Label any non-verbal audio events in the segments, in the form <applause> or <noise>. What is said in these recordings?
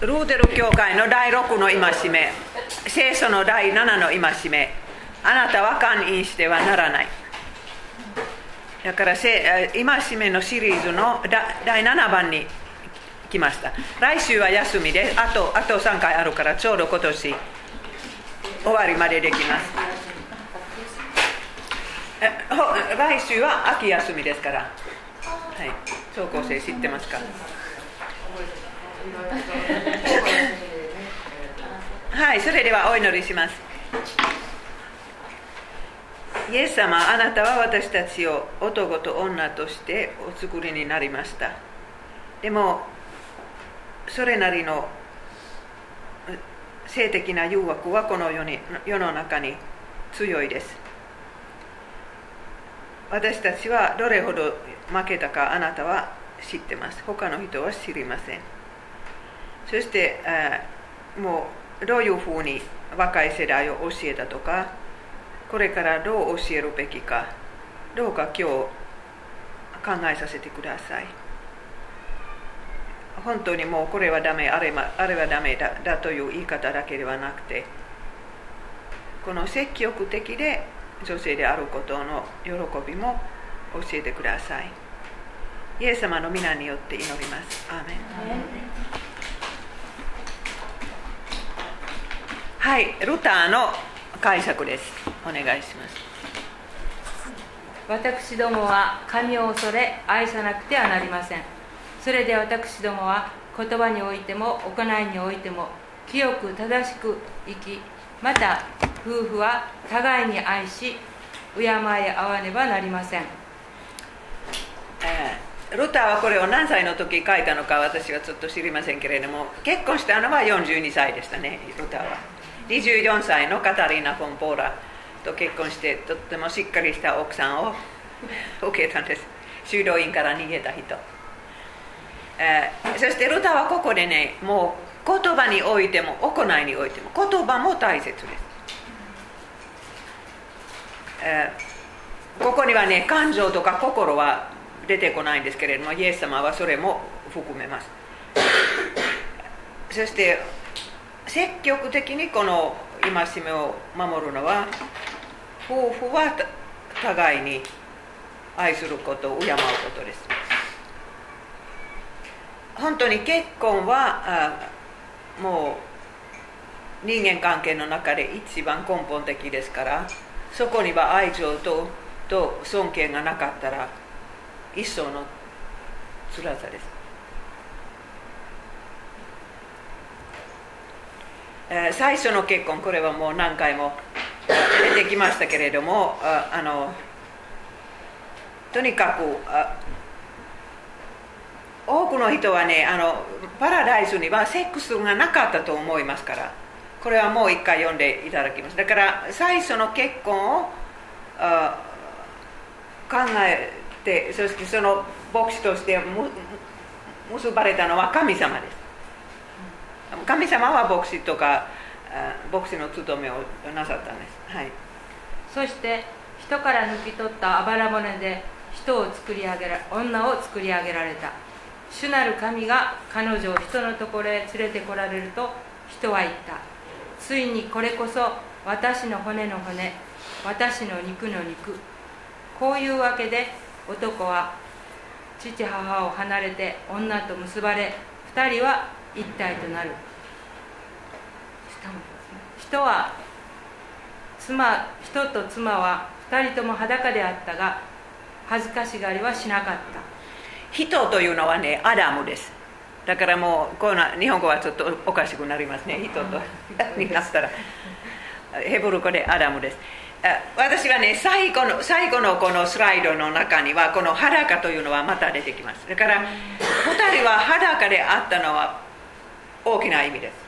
ルーテル教会の第6の戒め聖書の第7の戒めあなたは勧誘してはならない。だから戒めのシリーズの第7番に来ました。来週は休みであとあと3回あるからちょうど今年終わりまでできます。来週は秋休みですから。はい。超高生知ってますか？<laughs> はいそれではお祈りします。イエス様あなたは私たちを男と女としてお作りになりました。でもそれなりの性的な誘惑はこの世に世の中に強いです。私たちはどれほど負けたかあなたは知ってます。他の人は知りません。そしてもうどういうふうに若い世代を教えたとかこれからどう教えるべきかどうか今日考えさせてください。本当にもうこれはダメあれ,、あれはダメだだという言い方だけではなくてこの積極的で女性であることの喜びも教えてください。イエス様の皆によって祈ります。アーメン。はい、ルターの解釈です。お願いします。私どもは神を恐れ愛さなくてはなりません。それで私どもは言葉においても行いにおいても清く正しく生き、また夫婦は互いに愛し、敬い合わねばなりません。えー、ルターはこれを何歳の時書いたのか私はちょっと知りませんけれども結婚したのは42歳でしたねルターは24歳のカタリーナ・フォン・ポーラ。と結婚してとってもしっかりした奥さんを <laughs> 受けたんです。修道院から逃げた人、えー、そしてルタはここでねもう言葉においても行いにおいても言葉も大切です、えー、ここにはね感情とか心は出てこないんですけれどもイエス様はそれも含めます。<coughs> そして積極的にこの戒めを守るのは夫婦は互いに愛することを敬うことです。本当に結婚はもう人間関係の中で一番根本的ですからそこには愛情とと尊敬がなかったら一層の辛さです。え、最初の結婚これはもう何回も出てきましたけれどもあのとにかく多くの人はねあのパラダイスにはセックスがなかったと思いますからこれはもう一回読んでいただきます。だから最初の結婚を考えてそしてその牧師として結ばれたのは神様です。神様は牧師とか牧師の務めをなさったんです、はい、そして人から抜き取ったあばら骨で人を作り上げら女を作り上げられた。主なる神が彼女を人のところへ連れてこられると人は言った。ついにこれこそ私の骨の骨私の肉の肉。こういうわけで男は父母を離れて女と結ばれ2人は一体となる。人は妻人と妻は2人とも裸であったが恥ずかしがりはしなかった。人というのはねアダムです。だからもうこの日本語はちょっとおかしくなりますね。人と <laughs> になったら。ヘブル語でアダムです。私はね最後の最後のこのスライドの中にはこの裸というのはまた出てきます。だから2人は裸であったのは大きな意味です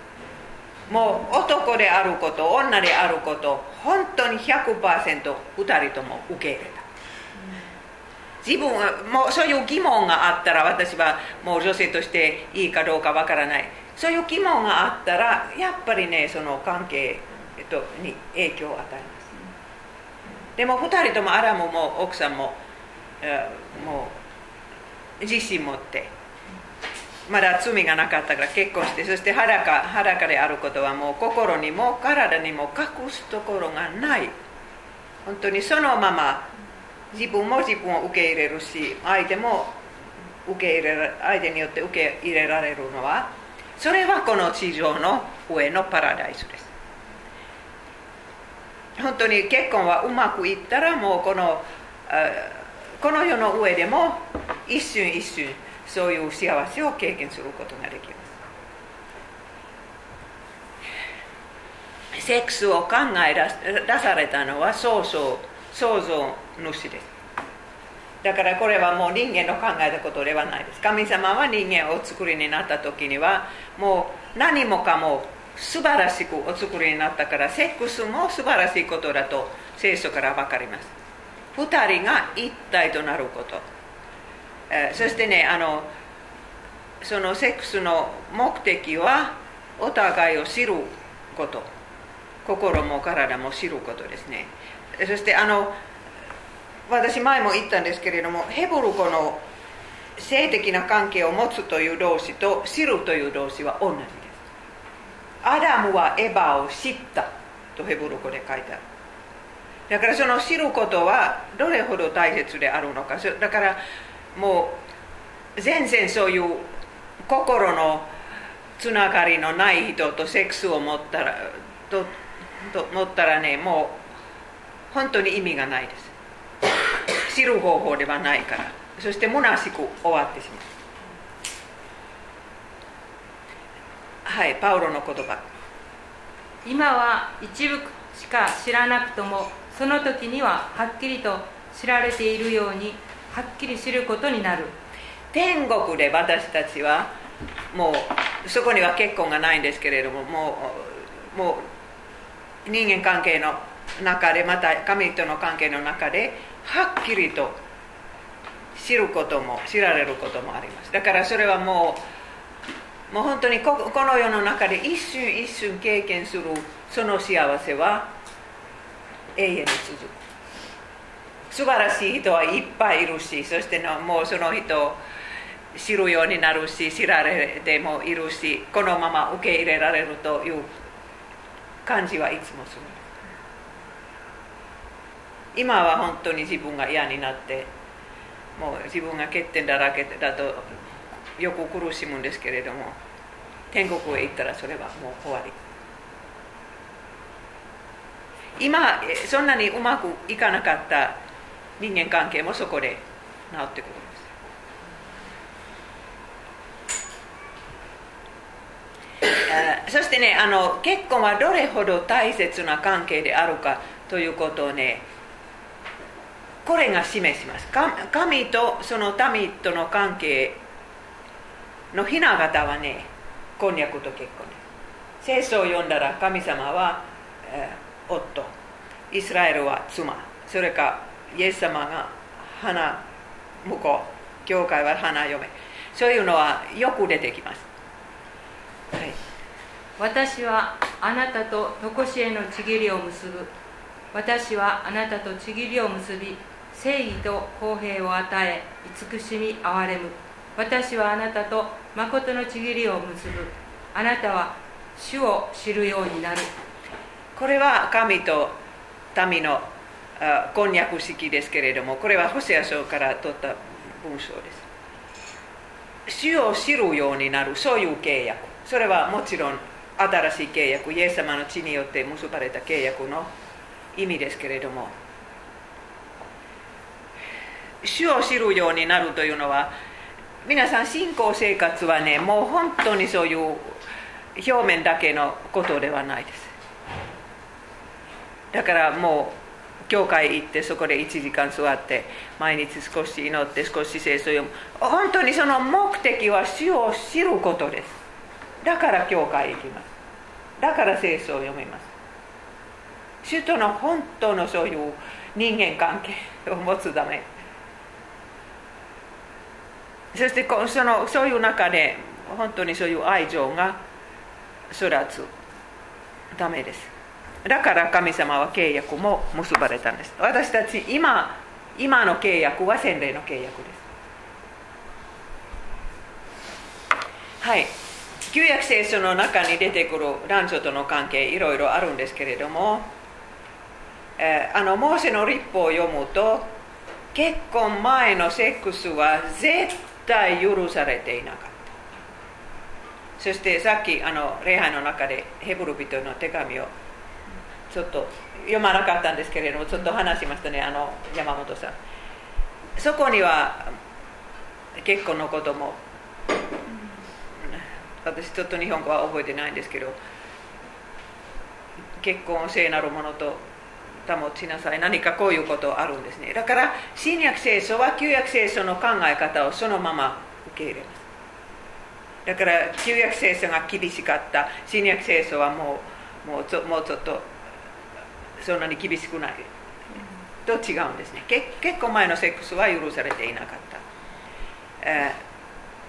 もう男であること女であること本当に 100%2 人とも受け入れた。自分はもうそういう疑問があったら私はもう女性としていいかどうかわからない。そういう疑問があったらやっぱりねその関係とに影響を与えます。でも2人ともアラムも奥さんももう自信持ってまだ罪がなかったから結婚してそして裸裸であることはもう心にも体にも隠すところがない。本当にそのまま自分も自分を受け入れるし相手も受け入れ相手によって受け入れられるのはそれはこの地上の上のパラダイスです。本当に結婚はうまくいったらもうこのこの世の上でも一瞬一瞬そういう幸せを経験することができます。セックスを考え出されたのは想像想像主です。だからこれはもう人間の考えたことではないです。神様は人間をお作りになった時にはもう何もかも素晴らしくお作りになったからセックスも素晴らしいことだと聖書から分かります。2人が一体となること、え、そしてねあのそのセックスの目的はお互いを知ること。心も体も知ることですね。そしてあの私前も言ったんですけれどもヘブル語の性的な関係を持つという動詞と知るという動詞は同じです。アダムはエヴァを知った。とヘブル語で書いてある。だからその知ることはどれほど大切であるのか。だからもう全然そういう心のつながりのない人とセックスを持ったらとと思ったらねもう本当に意味がないです。知る方法ではないから。そして虚しく終わってしまう。はいパウロの言葉。今は一部しか知らなくともその時にははっきりと知られているようにはっきり知ることになる。天国で私たちはもうそこには結婚がないんですけれどももうもう人間関係の中でまた神との関係の中ではっきりと知ることも知られることもあります。だからそれはもうもう本当にここの世の中で一瞬一瞬経験するその幸せは永遠に続く。素晴らしい人はいっぱいいるしそしてのもうその人を知るようになるし知られてもいるしこのまま受け入れられるという感じはいつもする。今は本当に自分が嫌になってもう自分が欠点だらけだとよく苦しむんですけれども天国へ行ったらそれはもう終わり。今そんなにうまくいかなかった人間関係もそこで治ってくるんです。そしてねあの結婚はどれほど大切な関係であるかということをねこれが示します。神とその民との関係のひな形はね婚約と結婚聖書を読んだら神様は、えー、夫。イスラエルは妻。それかイエス様が花婿教会は花嫁。そういうのはよく出てきます、はい、私はあなたと常しえのちぎりを結ぶ。私はあなたとちぎりを結び正義と公平を与え慈しみ憐れむ。私はあなたと誠のちぎりを結ぶ。あなたは主を知るようになる。これは神と民の婚約式ですけれどもこれはホセア書から取った文章です。主を知るようになるそういう契約。それはもちろん新しい契約。イエス様の血によって結ばれた契約の意味ですけれども。主を知るようになるというのは皆さん信仰生活はねもう本当にそういう表面だけのことではないです。だからもう教会行ってそこで1時間座って毎日少し祈って少し聖書を読む。本当にその目的は主を知ることです。だから教会行きます。だから聖書を読みます。主との本当のそういう人間関係を持つため。そしてそのそういう中で本当にそういう愛情が育つためです。だから神様は契約も結ばれたんです。私たち今今の契約は洗礼の契約です。はい。旧約聖書の中に出てくる男女との関係いろいろあるんですけれども、えー、あのモーセの立法を読むと結婚前のセックスは絶対許されていなかった。そしてさっきあの礼拝の中でヘブル人の手紙をちょっと読まなかったんですけれどもちょっと話しましたねあの山本さん。そこには結婚のことも私ちょっと日本語は覚えてないんですけど結婚を聖なるものと保ちなさい何かこういうことあるんですね。だから新約聖書は旧約聖書の考え方をそのまま受け入れます。だから旧約聖書が厳しかった。新約聖書はもうもうちょもうちょっとそんなに厳しくない。と違うんですね。結構前のセックスは許されていなかった、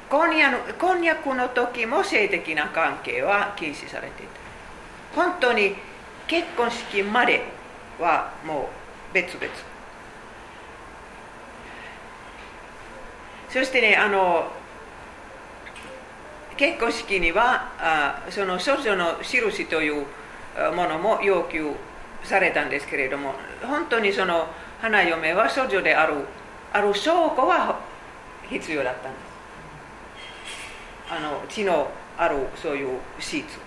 婚約婚約の時も性的な関係は禁止されていた。本当に結婚式まではもう別々。そしてねあの結婚式にはあその少女の印というものも要求されたんですけれども本当にその花嫁は少女であるある証拠は必要だったんです。あの血のあるそういうシーツ。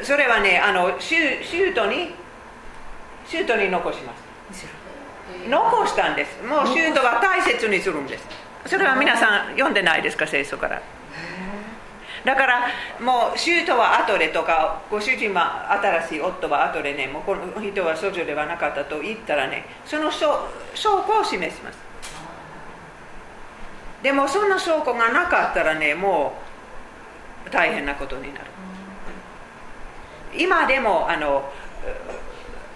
そそれはねあのシュシュートにシュートに残します。残したんです。もうシュートは大切にするんです。それは皆さん読んでないですか聖書から。だからもうシュートは後でとかご主人は新しい夫は後でねもうこの人は少女ではなかったと言ったらねその証拠を示します。でもそんな証拠がなかったらねもう大変なことになる。今でもあの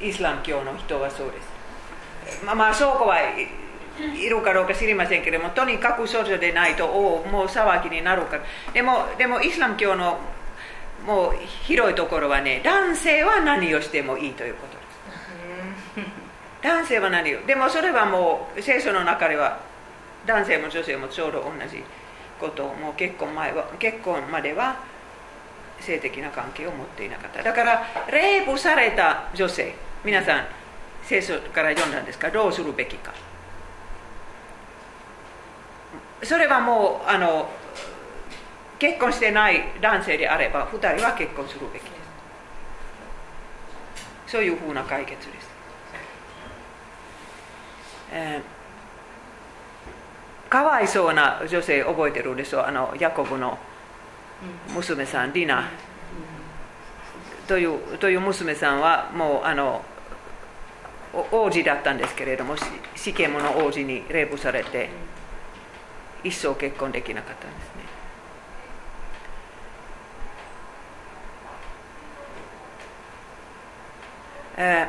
イスラム教の人はそうです。まあまあ証拠はいるかどうか知りませんけれどもとにかく少女でないとおもう騒ぎになるか。らでもでもイスラム教のもう広いところはね男性は何をしてもいいということです。男性は何をでもそれはもう聖書の中では男性も女性もちょうど同じこともう結婚前は結婚までは性的な関係を持っていなかった。だからレイプされた女性皆さん聖書から読んだんですか？どうするべきか。それはもうあの結婚してない男性であれば2人は結婚するべきです。そういうふうな解決です、えー、かわいそうな女性覚えてるでしょあのヤコブの娘さんディナというという娘さんはもうあの王子だったんですけれども死刑もの王子にレイプされて一生結婚できなかったんですね。え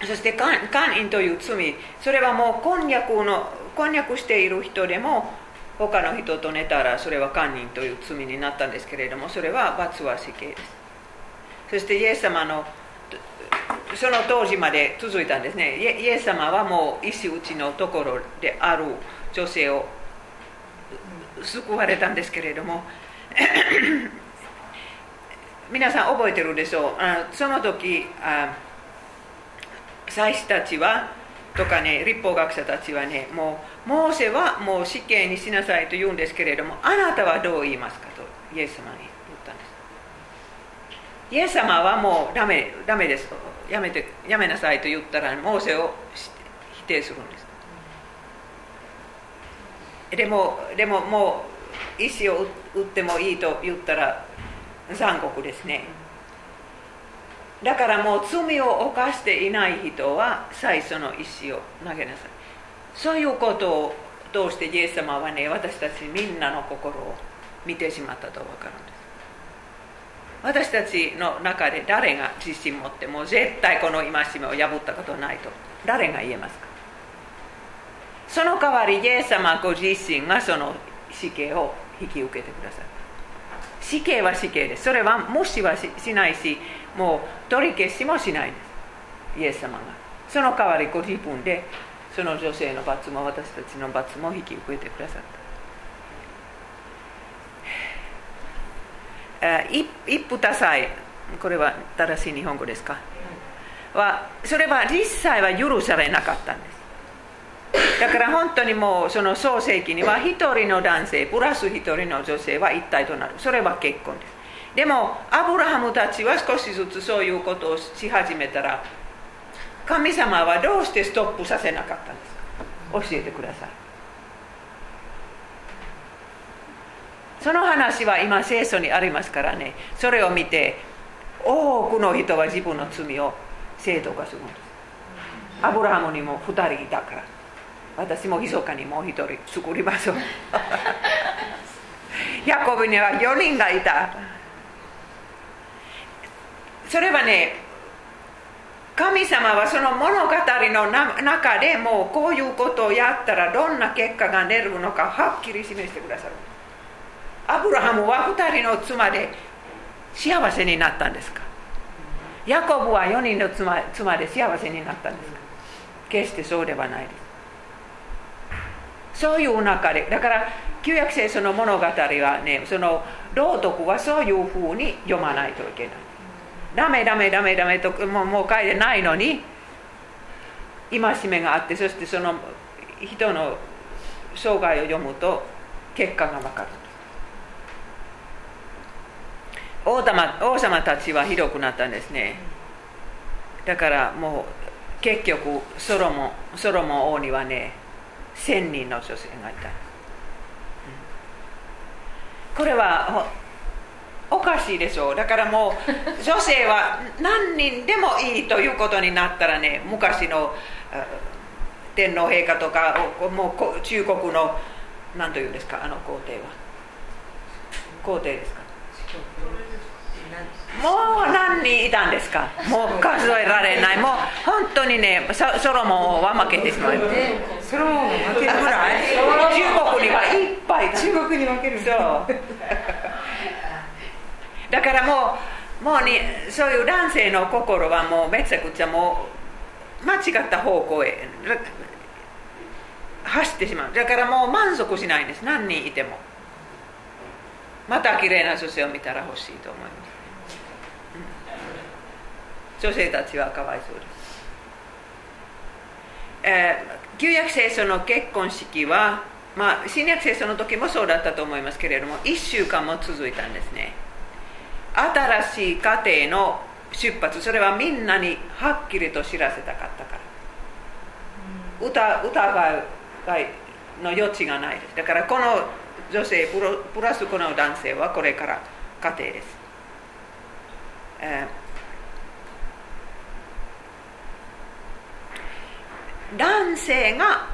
ー、そして姦淫という罪。それはもう婚約の婚約している人でも他の人と寝たらそれは堪忍という罪になったんですけれどもそれは罰は死刑です。そしてイエス様のその当時まで続いたんですね。イエス様はもう石打ちのところである女性を救われたんですけれども。<coughs> 皆さん覚えてるでしょう。あその時あ祭司たちはとかね立法学者たちはねもうモーセはもう死刑にしなさいと言うんですけれどもあなたはどう言いますかとイエス様に言ったんです。イエス様はもうダメダメです。やめてやめなさいと言ったらモーセを否定するんです。でもでももう石を打ってもいいと言ったら残酷ですね。だからもう罪を犯していない人は最初の石を投げなさい。そういうことを通してイエス様はね私たちみんなの心を見てしまったと分かるんです。私たちの中で誰が自信持ってもう絶対この戒めを破ったことないと誰が言えますか？その代わりイエス様ご自身がその死刑を引き受けてください。死刑は死刑です。それは無視はしない。しもう取り消しもしないです。イエス様が。その代わりご自分でその女性の罰も私たちの罰も引き受けてくださった。一夫多妻。これは正しい日本語ですか、はそれは実際は許されなかったんです。だから本当にもうその創世記には一人の男性プラス一人の女性は一体となる。それは結婚です。でもアブラハムたちは少しずつそういうことをし始めたら神様はどうしてストップさせなかったんですか？教えてください。その話は今聖書にありますからね。それを見て多くの人は自分の罪を正当化するんです。アブラハムにも2人いたから。私も密かにもう1人作りましょう。<laughs> ヤコブには4人がいた。それはね神様はその物語の中でもうこういうことをやったらどんな結果が出るのかはっきり示してくださる。アブラハムは2人の妻で幸せになったんですか？ヤコブは4人の妻妻で幸せになったんですか？決してそうではないです。そういう中で。だから旧約聖書の物語はねその道徳はそういうふうに読まないといけない。ダメダメダメダメともうもう書いてないのに戒めがあってそしてその人の生涯を読むと結果が分かる。王様王様たちはひどくなったんですね。だからもう結局ソロモンソロモン王にはね1000人の女性がいた、これはおかしいでしょう。だからもう <laughs> 女性は何人でもいいということになったらね昔の天皇陛下とかもう中国の何というんですかあの皇帝は。皇帝ですかもう何人いたんですか？もう数えられない。もう本当にねソロモンは負けてしまう。ソロモン負けるぐらい中国にはいっぱい。中国に負けるそう。だからもうもうにそういう男性の心はもうめちゃくちゃもう間違った方向へ走ってしまう。だからもう満足しないんです。何人いても。また綺麗な女性を見たら欲しいと思います、うん、女性たちはかわいそうです、えー、旧約聖書の結婚式はまあ新約聖書の時もそうだったと思いますけれども1週間も続いたんですね。新しい家庭の出発それはみんなにはっきりと知らせたかったから、うん、疑いの余地がないです。だからこの女性プラスこの男性はこれから家庭です、えー、男性が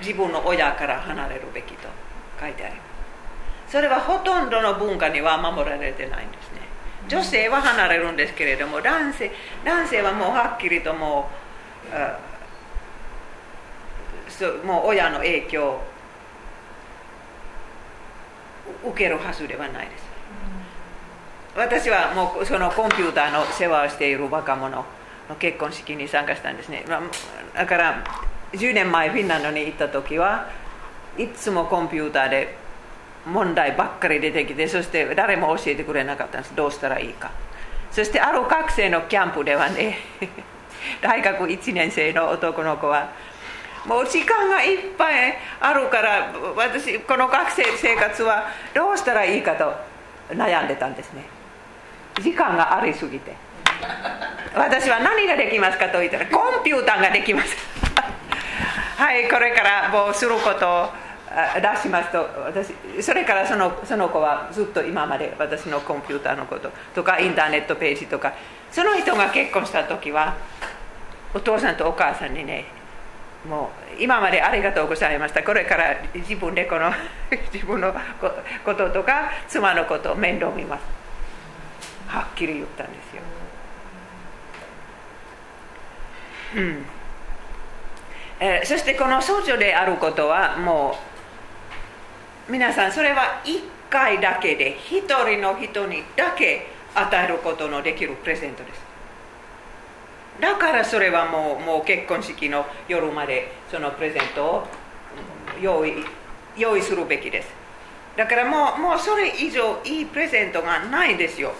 自分の親から離れるべきと書いてあります。それはほとんどの文化には守られてないんですね。女性は離れるんですけれども男性男性はもうはっきりともうもう親の影響受けるはずではないです、私はもうそのコンピューターの世話をしている若者結婚式に参加したんですね。だから10年前フィンランドに行った時はいつもコンピューターで問題ばっかり出てきてそして誰も教えてくれなかったんです。どうしたらいいか。そしてある学生のキャンプではね <laughs> 大学1年生の男の子はもう時間がいっぱいあるから私この学生生活はどうしたらいいかと悩んでたんですね。時間がありすぎて。私は何ができますかと言ったらコンピューターができます。<laughs> はいこれからもうすることを出しますと。私それからそのその子はずっと今まで私のコンピューターのこととかインターネットページとかその人が結婚した時はお父さんとお母さんにねもう今までありがとうございました。これから自分でこの自分のこととか妻のことを面倒見ます。はっきり言ったんですよ、うん。えー、そしてこの僧侶であることはもう皆さんそれは1回だけで1人の人にだけ与えることのできるプレゼントです。だからそれはもうもう結婚式の夜までそのプレゼントを用意用意するべきです。だからもうもうそれ以上いいプレゼントがないですよ。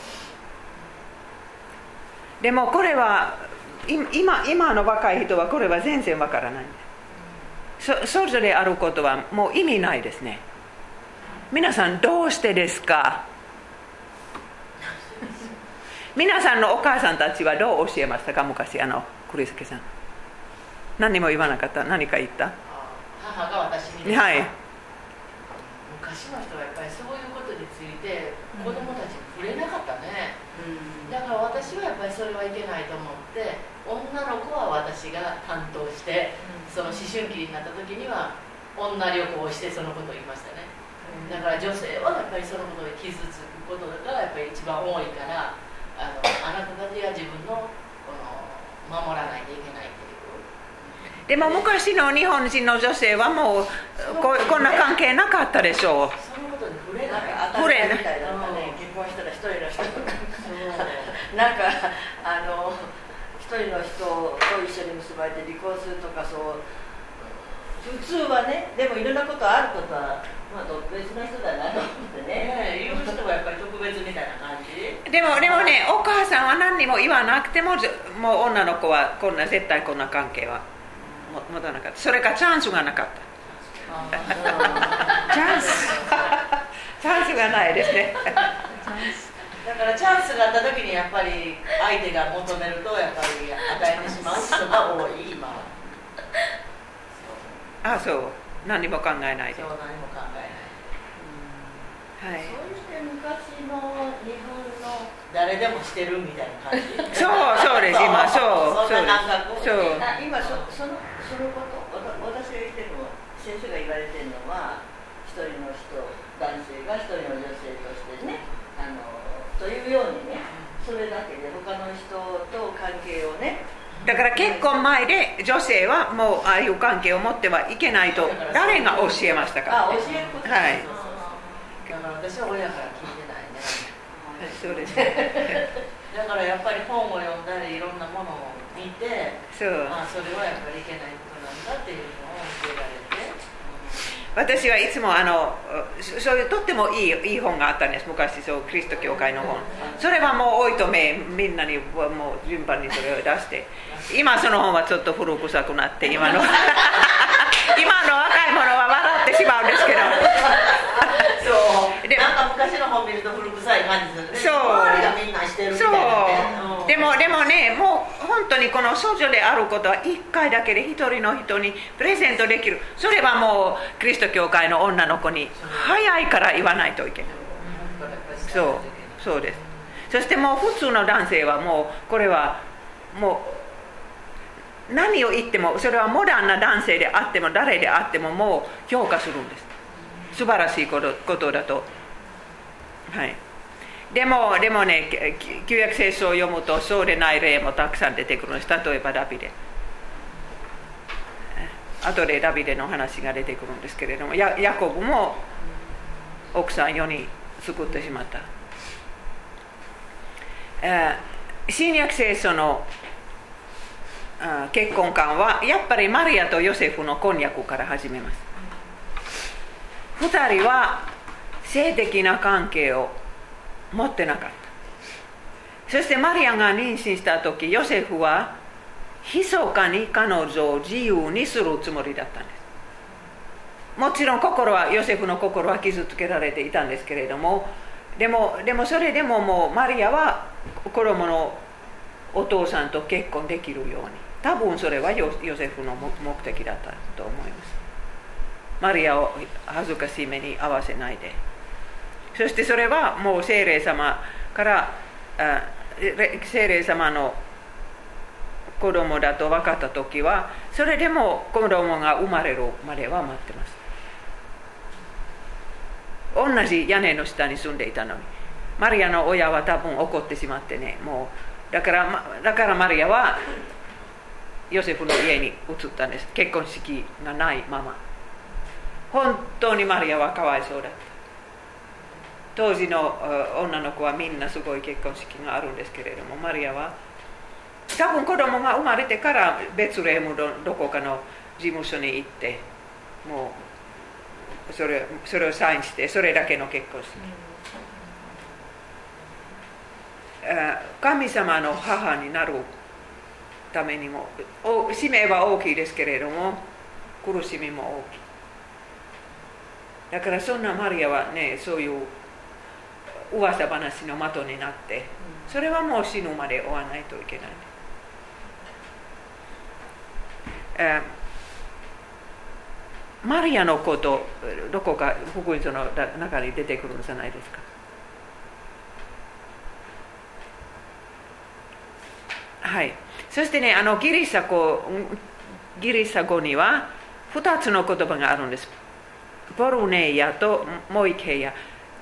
でもこれは今今の若い人はこれは全然わからない。そそれぞれあることはもう意味ないですね。皆さんどうしてですか？皆さんのお母さんたちはどう教えましたか？昔あの栗助さん。何も言わなかった？何か言った？母が私にはい。昔の人はやっぱりそういうことについて子供たちに触れなかったね、だから私はやっぱりそれはいけないと思って女の子は私が担当して、その思春期になった時には女旅行をしてそのことを言いましたね、だから女性はやっぱりそのことで傷つくことがやっぱり一番多いからあのあなたたちが自分のこの守らないといけないっていう。でも昔の日本人の女性はもうここんな関係なかったでしょう。そのことに触れないなん。か当たり前みたい結婚したら一人の人とか。<laughs> なんかあの一人の人と一緒に結ばれて離婚するとかそう普通はねでもいろんなことあることはまあ特別な人だなと思ってね。ね言う人はやっぱり特別みたいな感じ？でもでもねお母さんは何にも言わなくてもずもう女の子はこんな絶対こんな関係はも持たなかった。それかチャンスがなかった。<laughs> チャンス。<laughs> チャンスがないですね <laughs> だからチャンスがあった時にやっぱり相手が求めるとやっぱり与えてしまう人が多い今は。あそう。何も考えないで。そう何も考えない。はい。そうして昔の日本の。誰でもしてるみたいな感じ。そうそうです。今そうそんな感覚。そう。あ今そそのそのこと。私が言ってるのは先生が言われてるのは一人の人男性が一人の女性というようにねそれだけで他の人と関係をねだから結婚前で女性はもうああいう関係を持ってはいけないと誰が教えましたかあ教えること。はい。だから私は親から聞いてないね。そうです。<laughs> だからやっぱり本を読んだりいろんなものを見てそう。あそれはやっぱりいけないことなんだっていう私はいつもあのそういうとってもいいいい本があったんです。昔そうキリスト教会の本。それはもう置いとめみんなにもう順番にそれを出して。今その本はちょっと古臭くなって今の。今の若い者は笑ってしまうんですけど。そう。でなんか昔の本見ると古臭い感じするね。そう。周りがみんなしてるみたそいな。ねう。でもでもねもう本当にこの少女であることは1回だけで一人の人にプレゼントできる。それはもうキリスト教会の女の子に早いから言わないといけない。そう。そうです。そしてもう普通の男性はもうこれはもう何を言ってもそれはモダンな男性であっても誰であってももう評価するんです。素晴らしいことことだと。はい。でもでもね旧約聖書を読むとそうでない例もたくさん出てくるんです。例えばダビデ。後でダビデの話が出てくるんですけれどもヤヤコブも奥さん4人救ってしまった。えー新約聖書の結婚観はやっぱりマリアとヨセフの婚約から始めます。2人は性的な関係を持ってなかった。そしてマリアが妊娠した時ヨセフは密かに彼女を自由にするつもりだったんです。もちろん心はヨセフの心は傷つけられていたんですけれどもでもでもそれでももうマリアは子供のお父さんと結婚できるように。多分それはヨセフの目的だったと思います。マリアを恥ずかしい目に合わせないで。そしてそれはもう精霊様からあれ精霊様の子供だと分かった時はそれでも子供が生まれるまでは待ってます。同じ屋根の下に住んでいたのにマリアの親は多分怒ってしまってねもうだからだからマリアはヨセフの家に移ったんです結婚式がないまま本当にマリアはかわいそうだった当時のあ女の子はみんなすごい結婚式があるんですけれどもマリアは多分子供が生まれてからベツレヘムのどこかの事務所に行ってもうそれそれをサインしてそれだけの結婚式、神様の母になるためにも使命は大きいですけれども苦しみも大きい。だからそんなマリアはねそういう噂話の的になってそれはもう死ぬまで追わないといけない、えー、マリアのことどこか福音書の中に出てくるんじゃないですか。はい。そしてねあのギリシャ語ギリシャ語には2つの言葉があるんです。ポルネイヤとモイケイヤ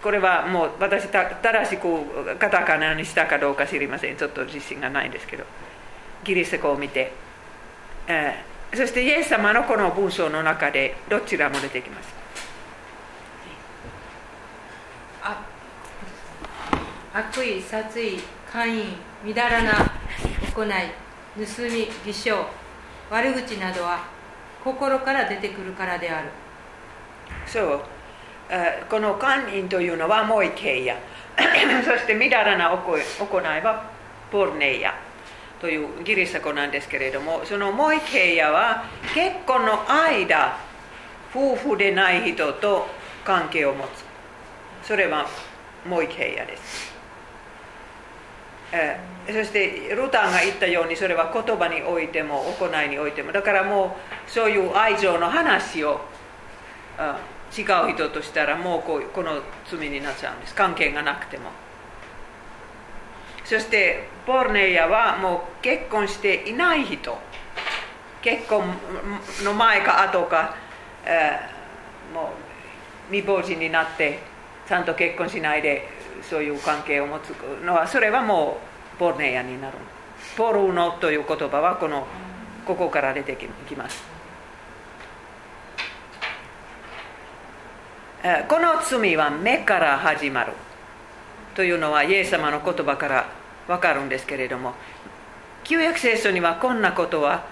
これはもう私た正しくカタカナにしたかどうか知りません。ちょっと自信がないんですけど。ギリシャ語を見て、えー、そしてイエス様のこの文章の中でどちらも出てきます。悪意殺意姦淫みだらな行い。盗み偽証悪口などは心から出てくるからである。そうこの官員というのはもうイヤ <coughs> そしてみだらな行いはポルネイヤというギリシャ語なんですけれどもそのモイケイヤは結婚の間夫婦でない人と関係を持つ。それはモイケイヤです、えそしてルタンが言ったようにそれは言葉においても行いにおいても。だからもうそういう愛情の話を違う人としたらもうこうこの罪になっちゃうんです。関係がなくても。そしてポルネイヤはもう結婚していない人。結婚の前か後か、え、もう未亡人になってちゃんと結婚しないでそういう関係を持つのはそれはもうポルネイヤになる。ポルノという言葉はこのここから出てきます。この罪は目から始まる。というのはイエス様の言葉から分かるんですけれども旧約聖書にはこんなことは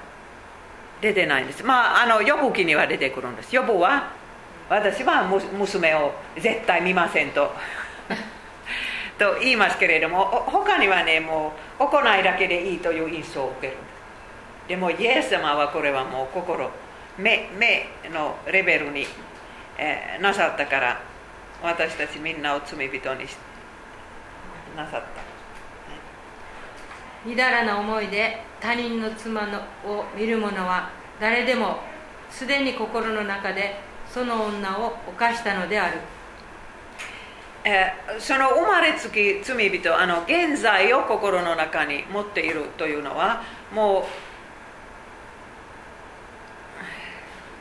出てないんです。まああの予部記には出てくるんです。予部は私は娘を絶対見ませんと。と言いますけれども他にはねもう行いだけでいいという印象を受けるでもイエス様はこれはもう心目目のレベルにえー、なさったから私たちみんなを罪人になさった。みだらな思いで他人の妻のを見る者は誰でもすでに心の中でその女を犯したのである、え、その生まれつき罪人あの現在を心の中に持っているというのはもう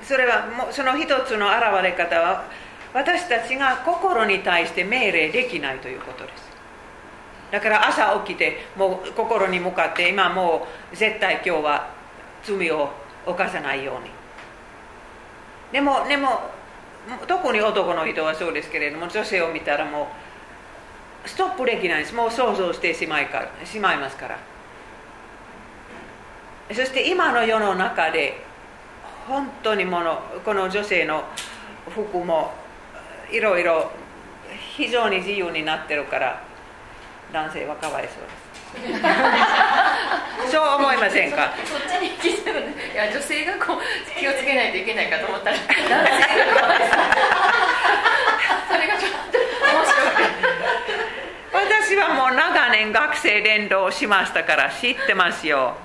それはもうその一つの現れ方は私たちが心に対して命令できないということです。だから朝起きてもう心に向かって今もう絶対今日は罪を犯さないように。でもでも特に男の人はそうですけれども女性を見たらもうストップできないです。もう想像してしまいかしまいますから。そして今の世の中で本当にものこの女性の服もいろいろ非常に自由になってるから男性はかわいそうです。<laughs> そう思いませんか？そっちに聞いてるいや女性がこう気をつけないといけないかと思ったら <laughs> 男性がかわいそうそれがちょっと面白い私はもう長年学生連動しましたから知ってますよ。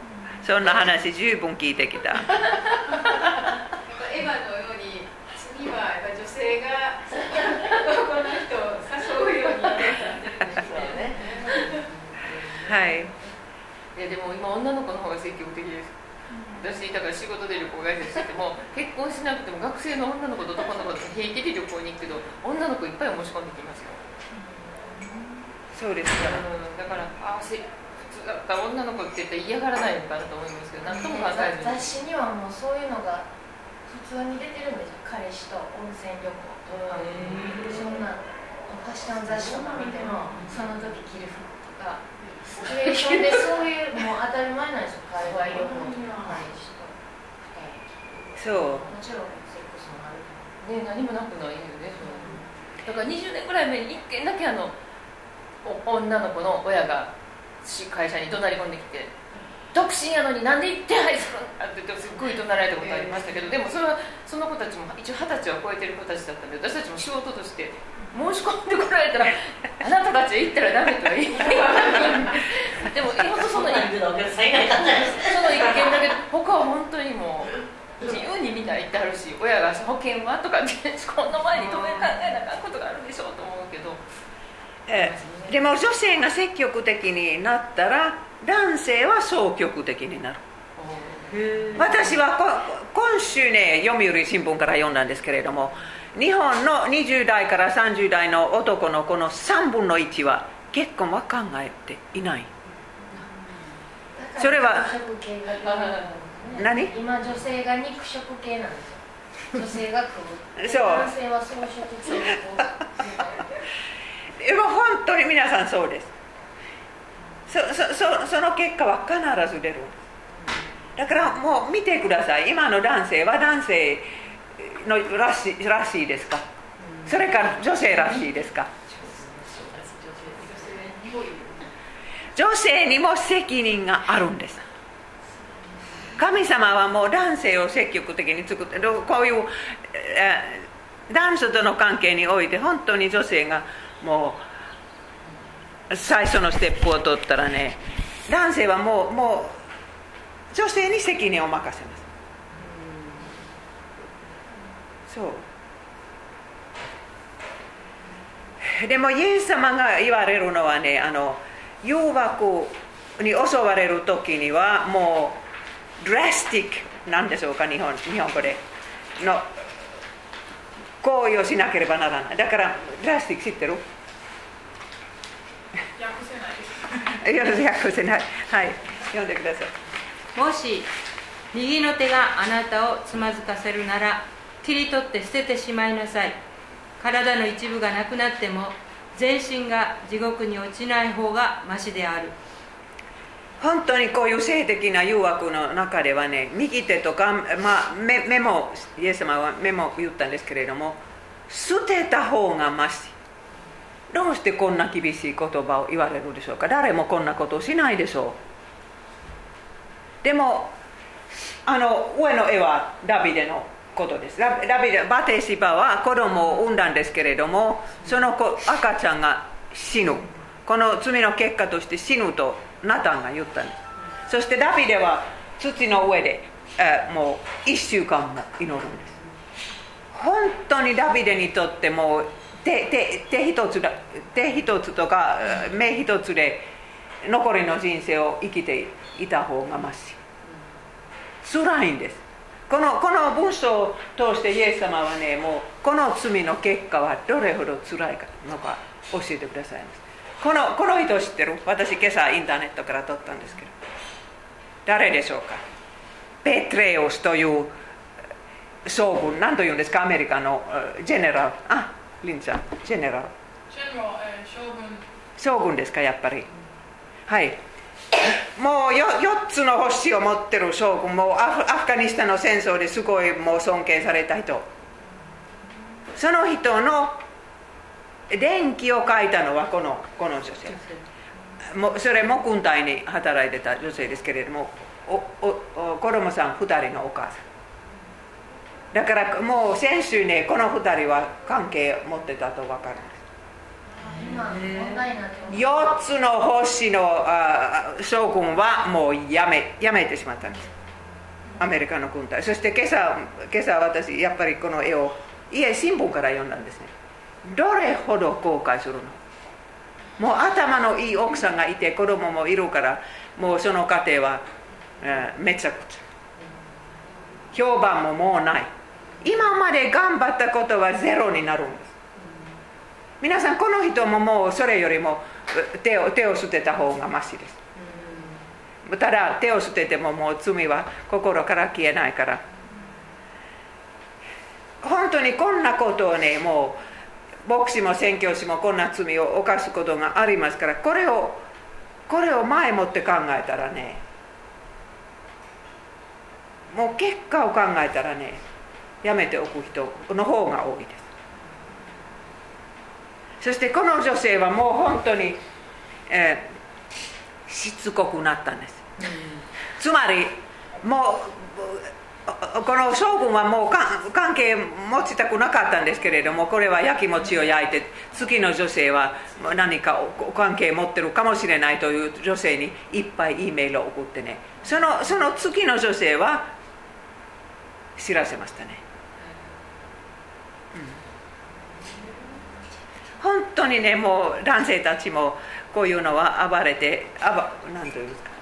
そんな話十分聞いてきた。<laughs> エヴァのように次はやっぱ女性がこの人を誘うようになったんねはい。いやでも今女の子の方が積極的です私だから仕事で旅行会社してても結婚しなくても学生の女の子と男の子と平気で旅行に行くけど女の子いっぱい申し込んできますよ。そうですか、うん、だからあせだった女の子って言ったら嫌がらないのかなと思いますけど何とも考えずに。雑誌にはもうそういうのが普通に出てるんですよ彼氏と温泉旅行とか。そんな昔の雑誌とか見てもその時着る服シチュエーションでそう。いうもう当たり前なんですよ海外旅行とか彼氏とそうもちろんセックスもあるね何もなくないよねだから20年ぐらい前に1件だけあの女の子の親が会社に怒鳴り込んできて独身やのになんで手配するんだって言ってすっごい怒鳴られたことありましたけど、でもそれはその子たちも一応二十歳を超えてる子たちだったんで私たちも仕事として申し込んでこられたら <laughs> あなたたちは行ったらダメとは言えない <laughs> でも本当その一件 <laughs> その一件だけ他は本当にもう自由にみんな言ってはるし親が保険はとかってこの前に止め考えなあかんことがあるんでしょうと思うけど。えでも女性が積極的になったら男性は消極的になる。私は今週ね読売新聞から読んだんですけれども日本の20代から30代の男の子の3分の1は結婚は考えていない。それは何？今女性が肉食系なんですよ。女性が食う。そう。男性は草食系でも本当に皆さんそうです。そそそその結果は必ず出るだからもう見てください。今の男性は男性のらしらしいですか？それから女性らしいですか？女性にも責任があるんです。神様はもう男性を積極的に作ってこういうえ男女との関係において本当に女性がもう最初のステップを取ったらね男性はもうもう女性に責任を任せます。そう。でもイエス様が言われるのはねあの誘惑に襲われる時にはもうドラスティックなんでしょうか日本日本語で。の行為をしなければならない。だからドラスティック知ってる？訳せない。訳せない。はい。読んでください。もし右の手があなたをつまずかせるなら切り取って捨ててしまいなさい。体の一部がなくなっても全身が地獄に落ちない方がましである。本当にこういう性的な誘惑の中ではね右手とか、まあ、目目もイエス様は目も言ったんですけれども捨てた方がましどうしてこんな厳しい言葉を言われるでしょうか。誰もこんなことをしないでしょう。でもあの上の絵はダビデのことです。ダビデバテシバは子供を産んだんですけれどもその子赤ちゃんが死ぬ。この罪の結果として死ぬとナタンが言ったんですそしてダビデは土の上で、えもう1週間も祈るんです。本当にダビデにとっても手手手一つだ手一つとか目一つで残りの人生を生きていた方がまし辛いんです。このこの文章を通してイエス様はねもうこの罪の結果はどれほど辛いかのか教えてくださいます。このこの人知ってる？私今朝インターネットから撮ったんですけど。誰でしょうか？ペトレオスという将軍。何というんですか？アメリカのジェネラル。あリンちゃん。ジェネラル。将軍ですか？やっぱり。はいもう 4, つの星を持ってる将軍もうアフガニスタンの戦争ですごいもう尊敬された人。その人の電気を書いたのはこのこの女性。もそれも軍隊に働いてた女性ですけれどもおお子供さん2人のお母さん。だからもう先週ねこの2人は関係持ってたと分かるんです。4つの星のあ将軍はもうやめやめてしまったんです。アメリカの軍隊。そして今朝今朝私やっぱりこの絵を家新聞から読んだんですね。どれほど後悔するの？もう頭のいい奥さんがいて子供もいるからもうその家庭は、えー、めちゃくちゃ。評判ももうない。今まで頑張ったことはゼロになるんです。皆さんこの人ももうそれよりも手を手を捨てた方がましです。ただ手を捨ててももう罪は心から消えないから。本当にこんなことをねもう牧師も宣教師もこんな罪を犯すことがありますからこれをこれを前もって考えたらねもう結果を考えたらねやめておく人の方が多いです。そしてこの女性はもう本当に、えー、しつこくなったんです、つまりもうこの将軍はもう関係持ちたくなかったんですけれどもこれは焼き餅を焼いて次の女性は何か関係持ってるかもしれないという女性にいっぱい E メールを送ってね。そのその次の女性は知らせましたね、うん、本当にねもう男性たちもこういうのは暴れてあば何というんですか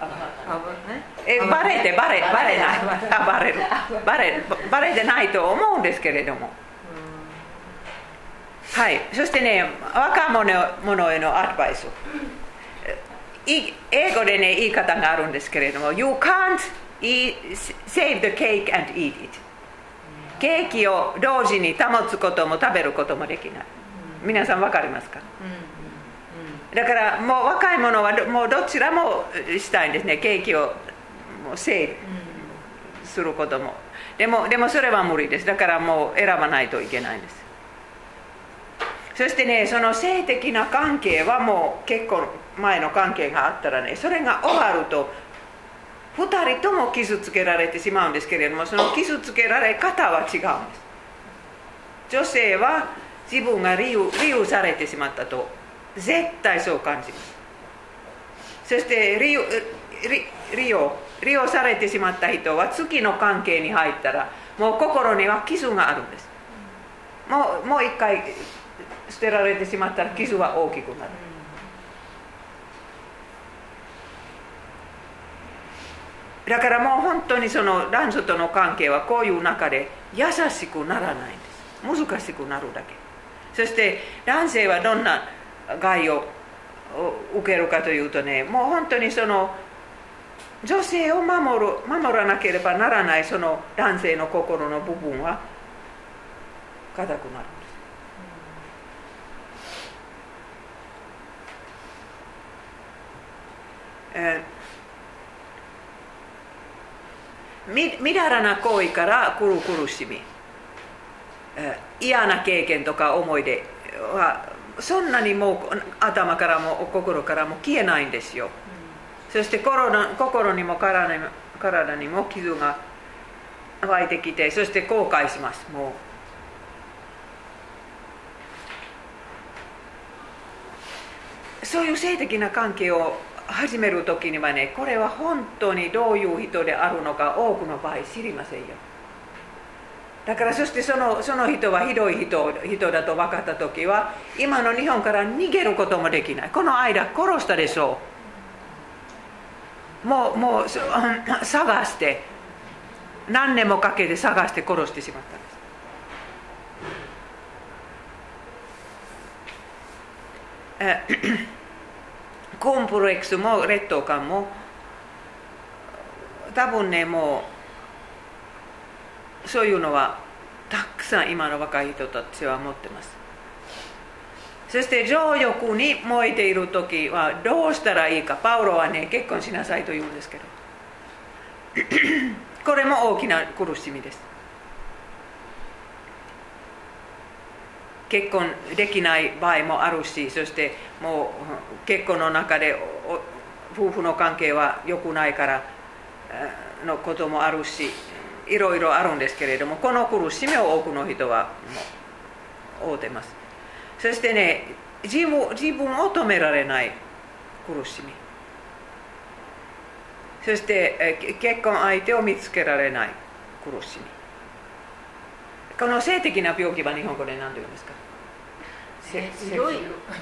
えバレてバレバレない。あバレる。バレバレてないと思うんですけれども。はい。そしてね若者へのアドバイス。英語でね言い方があるんですけれども You can't eat, save the cake and eat it. ケーキを同時に保つことも食べることもできない皆さん分かりますか、うんだからもう若い者はもうどちらもしたいんですねケーキをもうセールすることも。でもでもそれは無理です。だからもう選ばないといけないんです。そしてねその性的な関係はもう結構前の関係があったらねそれが終わると2人とも傷つけられてしまうんですけれどもその傷つけられ方は違うんです。女性は自分が利用利用されてしまったと。絶対そう感じますそして利用利用利用されてしまった人は月の関係に入ったらもう心には傷があるんです。もうもう一回捨てられてしまったら傷は大きくなる。だからもう本当にその男女との関係はこういう中で優しくならないんです。難しくなるだけ。そして男性はどんな害を受けるかというとねもう本当にその女性を守る守らなければならないその男性の心の部分は硬くなるんです。え、みみだらな行為から来る苦しみ、嫌な経験とか思い出はそんなにもう頭からも心からも消えないんですよ、うん、そして心にも体にも体にも傷が湧いてきてそして後悔しますもう。そういう性的な関係を始める時にはねこれは本当にどういう人であるのか多くの場合知りませんよだからそしてそのその人はひどい人人だと分かった時は今の日本から逃げることもできない。この間殺したでしょう。もうもう <laughs> 探して何年もかけて探して殺してしまったんです。コンプレックスも劣等感も多分ねもうそういうのはたくさん今の若い人たちは持ってます。そして情欲に燃えている時はどうしたらいいか。パウロはね結婚しなさいと言うんですけど。<clears throat> これも大きな苦しみです。結婚できない場合もあるしそしてもう結婚の中で夫婦の関係は良くないからのこともあるし。いろいろあるんですけれどもこの苦しみを多くの人はもう負うてます。そしてね自分自分を止められない苦しみ。そして結婚相手を見つけられない苦しみ。この性的な病気は日本語で何て言うんですか？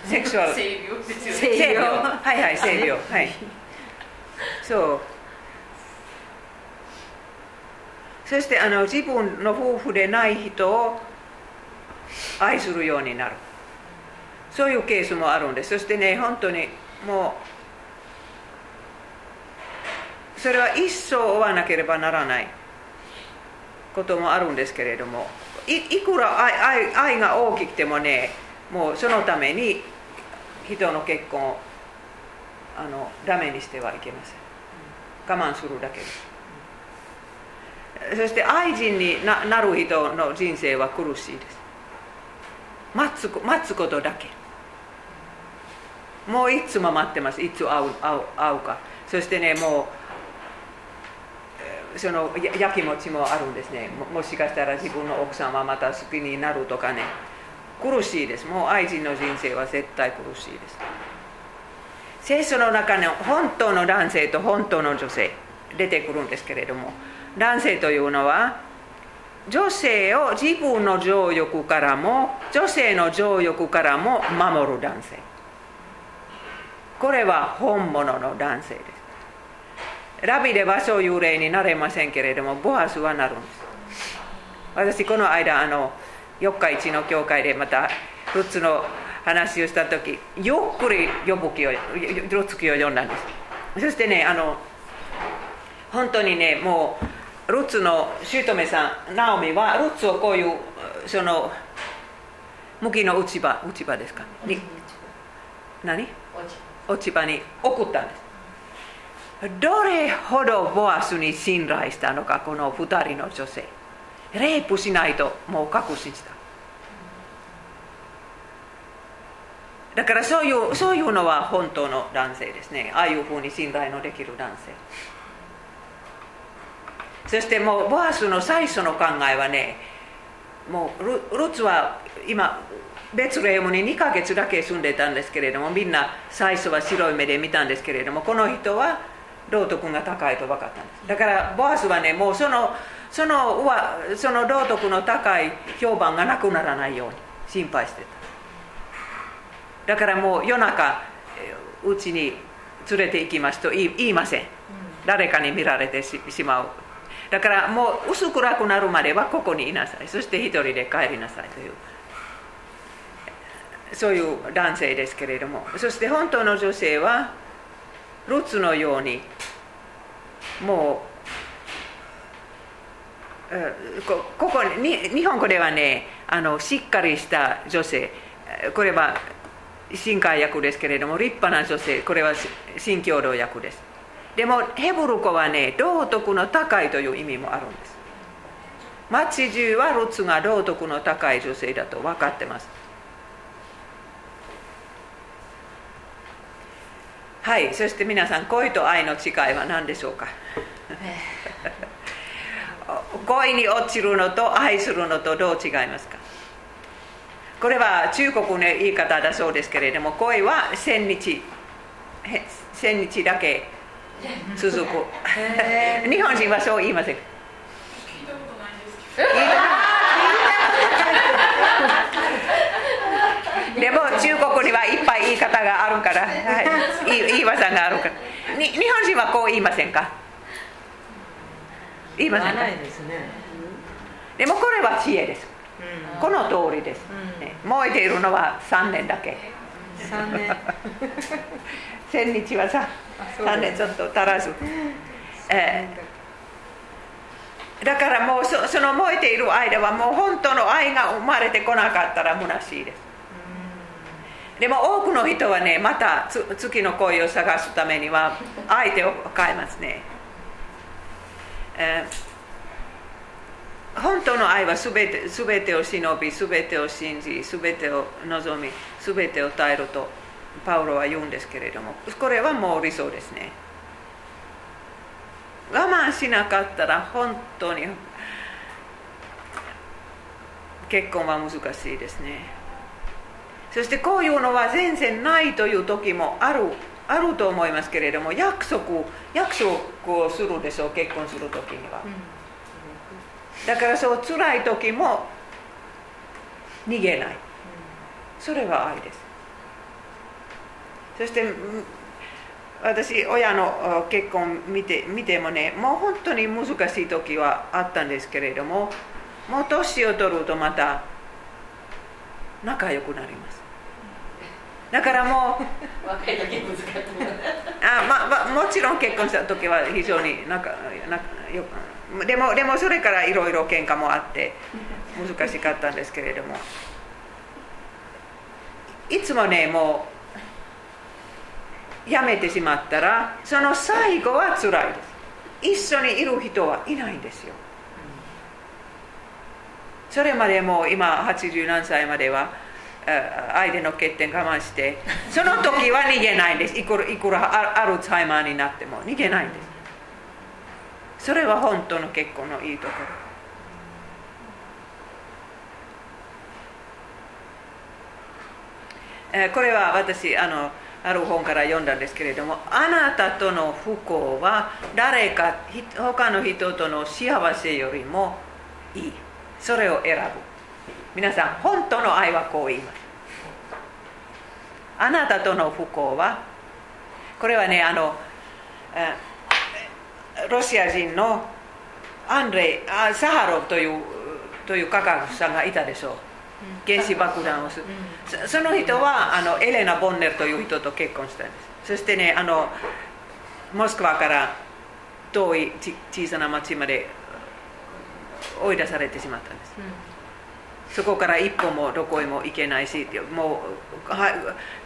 セクシュアル。<laughs> 性病。はいはい性病。はい。そうそしてあの自分の夫婦でない人を愛するようになる。そういうケースもあるんです。そしてね本当にもうそれは一生追わなければならない。こともあるんですけれども。いくら愛愛愛が大きくてもねもうそのために人の結婚をあのダメにしてはいけません。我慢するだけです。そして愛人になる人の人生は苦しいです。待つ待つことだけ。もういつも待ってます。いつ会う会う会うか。そしてねもうそのやきもちもあるんですね。もしかしたら自分の奥さんはまた好きになるとかね。苦しいです。もう愛人の人生は絶対苦しいです。聖書の中の本当の男性と本当の女性出てくるんですけれども。男性というのは女性を自分の情欲からも女性の情欲からも守る男性。これは本物の男性です。ラビではそういう例になれませんけれどもボアスはなるんです。私この間あの四日市の教会でまたルツの話をした時よっくり呼ぶ気をルツキを読んだんです。そしてねあの本当にねもうルツの姑さんナオミはルツをこういうその向きの落ち葉落ち葉ですか？に何？落ち葉。に送ったんです。どれほどボアスに信頼したのかこの2人の女性。レイプしないともう確信した。だからそういうそういうのは本当の男性ですね。ああいうふうに信頼のできる男性そしてもうボアスの最初の考えはねもうルルツは今ベツレヘムに2ヶ月だけ住んでたんですけれどもみんな最初は白い目で見たんですけれどもこの人は道徳が高いと分かったんです。だからボアスはねもうそのそのその道徳の高い評判がなくならないように心配してた。だからもう夜中うちに連れて行きますと言いません。誰かに見られてしまうだからもう薄暗くなるまではここにいなさい。そして一人で帰りなさいという。そういう男性ですけれども。そして本当の女性はルツのようにもうこここに日本語ではねあのしっかりした女性。これは新海訳ですけれども立派な女性。これは新共同訳です。でもヘブル語はね道徳の高いという意味もあるんです。町中はルツが道徳の高い女性だと分かってます。はいそして皆さん恋と愛の違いは何でしょうか？恋に落ちるのと愛するのとどう違いますか？これは中国の言い方だそうですけれども恋は千日千日だけ続く日本人はそう言いません。聞いたことないですけどでも中国にはいっぱい言い方があるから、はい、言い技があるから。に日本人はこう言いませんか？言いませんか？でもこれは知恵です、うん、この通りです、うん。ね、燃えているのは3年だけ3年。千日はさ3年ちょっと足らず、えー、だからもうそその燃えている間はもう本当の愛が生まれてこなかったら虚しいです。でも多くの人はねまた月の恋を探すためには相手を変えますね、えー、本当の愛は全て全てを忍び全てを信じ全てを望み全てを耐えるとパウロは言うんですけれどもこれはもう理想ですね。我慢しなかったら本当に結婚は難しいですね。そしてこういうのは全然ないという時もあるあると思いますけれども約束約束をするでしょう結婚する時には、だからそう辛い時も逃げない。それは愛です。そして私親の結婚見て見てもねもう本当に難しい時はあったんですけれどももう年を取るとまた仲良くなります。だからもう <laughs> 若い時難しい。あ、ままもちろん結婚した時は非常に仲仲よでもでもそれからいろいろ喧嘩もあって難しかったんですけれども。いつもねもうやめてしまったらその最後は辛いです。一緒にいる人はいないんですよ。それまでもう今80何歳までは相手の欠点我慢してその時は逃げないんです。いくらいくらアルツハイマーになっても逃げないんです。それは本当の結婚のいいところ。これは私あのある本から読んだんですけれどもあなたとの不幸は誰か他の人との幸せよりもいい。それを選ぶ。皆さん本当の愛はこう言います。あなたとの不幸はこれはねあのロシア人のアンレイあサハロフというという科学者がいたでしょう。原子爆弾をする、うん、その人はあのエレナ・ボンネルという人と結婚したんです。そしてねあのモスクワから遠い小さな町まで追い出されてしまったんです、うん、そこから一歩もどこへも行けないしもう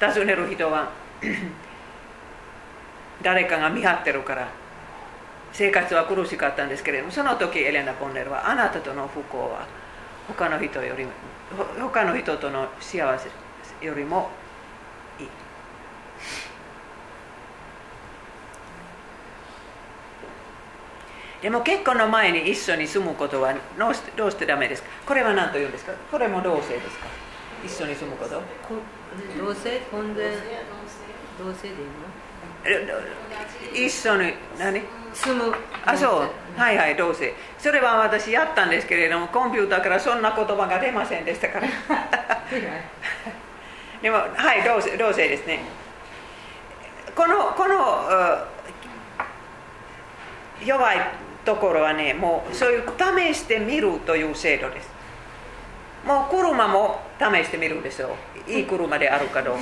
尋ねる人は <clears throat> 誰かが見張ってるから生活は苦しかったんですけれどもその時エレナ・ボンネルはあなたとの不幸は他の人よりも他の人との幸せよりもいい。でも結婚の前に一緒に住むことはどうしてどうしてダメですか？これは何と言うんですか？これも同性ですか？一緒に住むこと？同性婚で同性でいいの？一緒に何？住む。あそう。はいはい同性それは私やったんですけれどもコンピューターからそんな言葉が出ませんでしたから。<laughs> でもはい同性同性ですね。このこの弱いところはねもうそういう試してみるという制度ですもう車も試してみるんですよ。<laughs> いい車であるかどうか。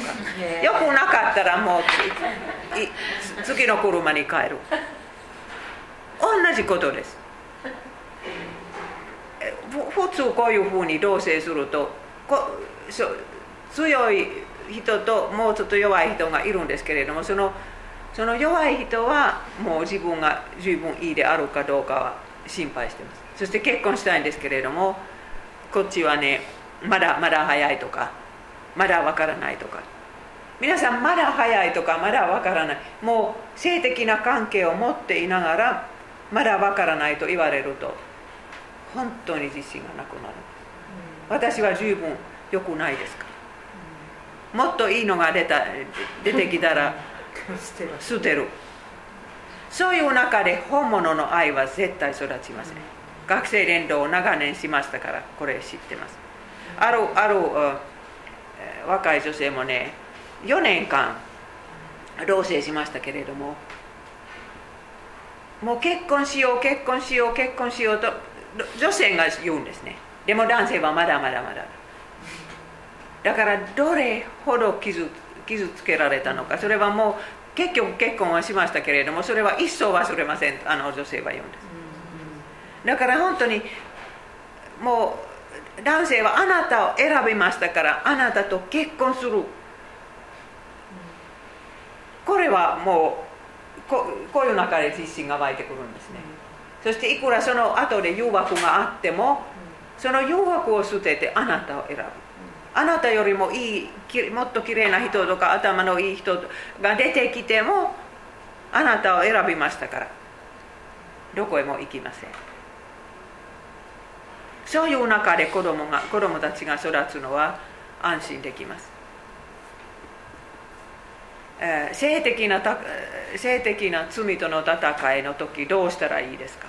よくなかったらもう次の車に帰る。同じことです。普通こういうふうに同棲すると強い人ともうちょっと弱い人がいるんですけれどもそのその弱い人はもう自分が十分いいであるかどうかは心配してます。そして結婚したいんですけれどもこっちはねまだまだ早いとかまだわからないとか。皆さんまだ早いとかまだわからない。もう性的な関係を持っていながらまだわからないと言われると本当に自信がなくなる、私は十分良くないですかもっといいのが出た出てきたら <laughs> 捨てる。そういう中で本物の愛は絶対育ちません、学生連動を長年しましたからこれ知ってます。あるある若い女性もね4年間同棲しましたけれどももう結婚しよう結婚しよう結婚しようと女性が言うんですね。でも男性はまだまだまだだ。からどれほど傷傷つけられたのかそれはもう結局結婚はしましたけれどもそれは一生忘れません。あの女性は言うんです。だから本当にもう男性はあなたを選びましたからあなたと結婚する。これはもうここういう中で自信が湧いてくるんですね。そしていくらその後で誘惑があってもその誘惑を捨ててあなたを選ぶ。あなたよりもいいもっと綺麗な人とか頭のいい人が出てきてもあなたを選びましたから。どこへも行きませんそういう中で子供が子供たちが育つのは安心できます、えー、性的な性的な罪との戦いの時どうしたらいいですか？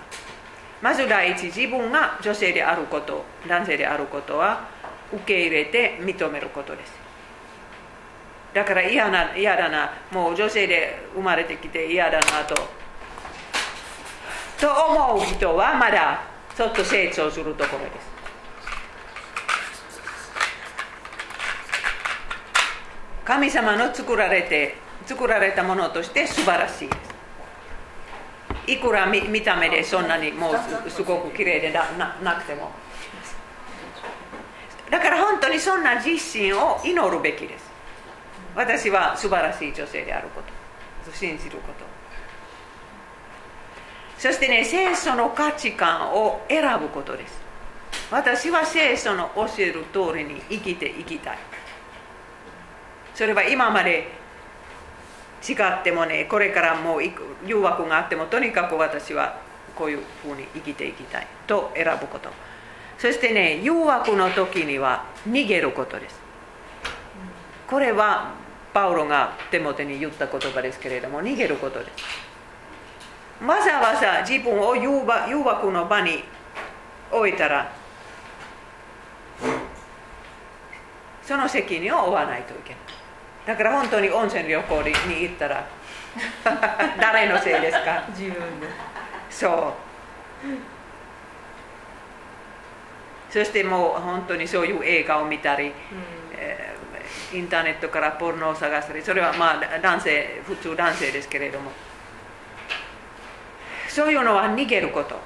まず第一自分が女性であること男性であることは受け入れて認めることです。だから嫌な嫌だなもう女性で生まれてきて嫌だなとと思う人はまだちょっと成長するところです。神様の作られて作られたものとして素晴らしいです。いくら見見た目でそんなにもうすごく綺麗でななくても。だから本当にそんな自信を祈るべきです。私は素晴らしい女性であること。信じること。そしてね聖書の価値観を選ぶことです。私は聖書の教える通りに生きていきたい。それは今まで違ってもねこれからもう誘惑があってもとにかく私はこういうふうに生きていきたいと選ぶこと。そしてね誘惑の時には逃げることです。これはパウロが手元に言った言葉ですけれども逃げることです。わざわざ自分を誘惑の場に置いたらその責任を負わないといけない。だから本当に温泉旅行に行ったら <laughs> 誰のせいですか？自分で。そう。そしてもう本当にそういう映画を見たり、うん、えー、インターネットからポルノを探したりそれはまあ男性普通男性ですけれどもそういうのは逃げること。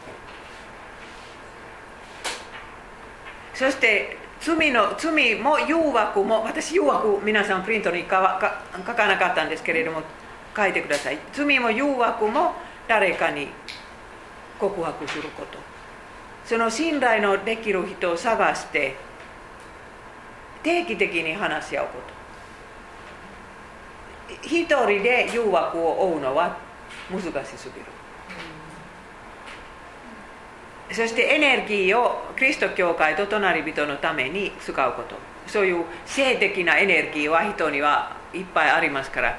そして罪の罪も誘惑も私誘惑皆さんプリントに書かなかったんですけれども書いてください。罪も誘惑も誰かに告白すること。その信頼のできる人を探して定期的に話し合うこと。一人で誘惑を追うのは難しすぎる。そしてエネルギーをキリスト教会と隣人のために使うこと。そういう性的なエネルギーは人にはいっぱいありますから。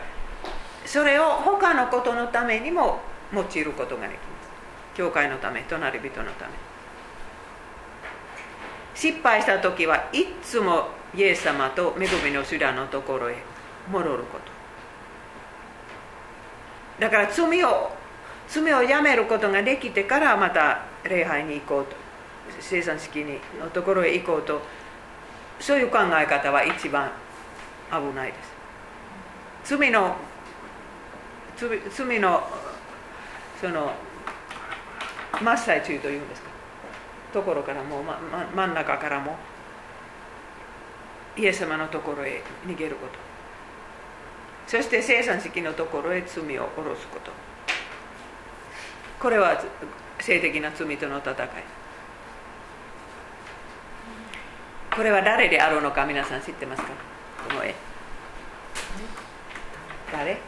それを他のことのためにも用いることができます。教会のため隣人のため。失敗した時はいつもイエス様と恵みの手段のところへ戻ること。だから罪を罪をやめることができてからまた礼拝に行こうと生産式のところへ行こうとそういう考え方は一番危ないです。罪の罪のその真っ最中というんですか。ところからもう、まま、真ん中からもイエス様のところへ逃げること。そして生産式のところへ罪を下ろすこと。これは性的な罪との戦い。これは誰であるのか皆さん知ってますか？この絵。誰？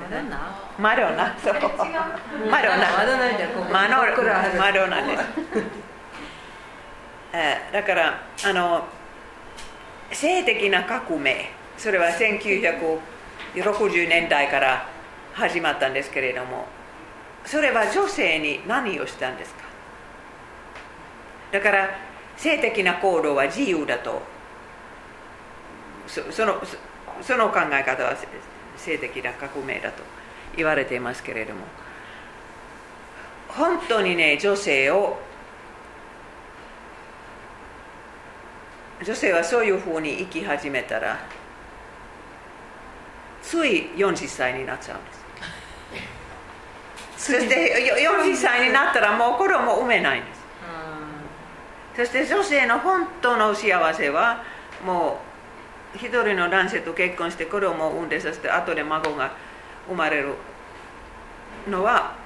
マドンナ。マロナ。そうマロナ。マドナマロナです。だからあの性的な革命。それは1960年代から始まったんですけれども。それは女性に何をしたんですか？だから性的な行動は自由だと。そのその考え方は性的な革命だと言われていますけれども。本当にね女性を女性はそういうふうに生き始めたらつい40歳になっちゃうんです。そして40歳になったらもう子供を産めない。ん。ですそして女性の本当の幸せはもう一人の男性と結婚して子供を産んでそして後で孫が生まれるのは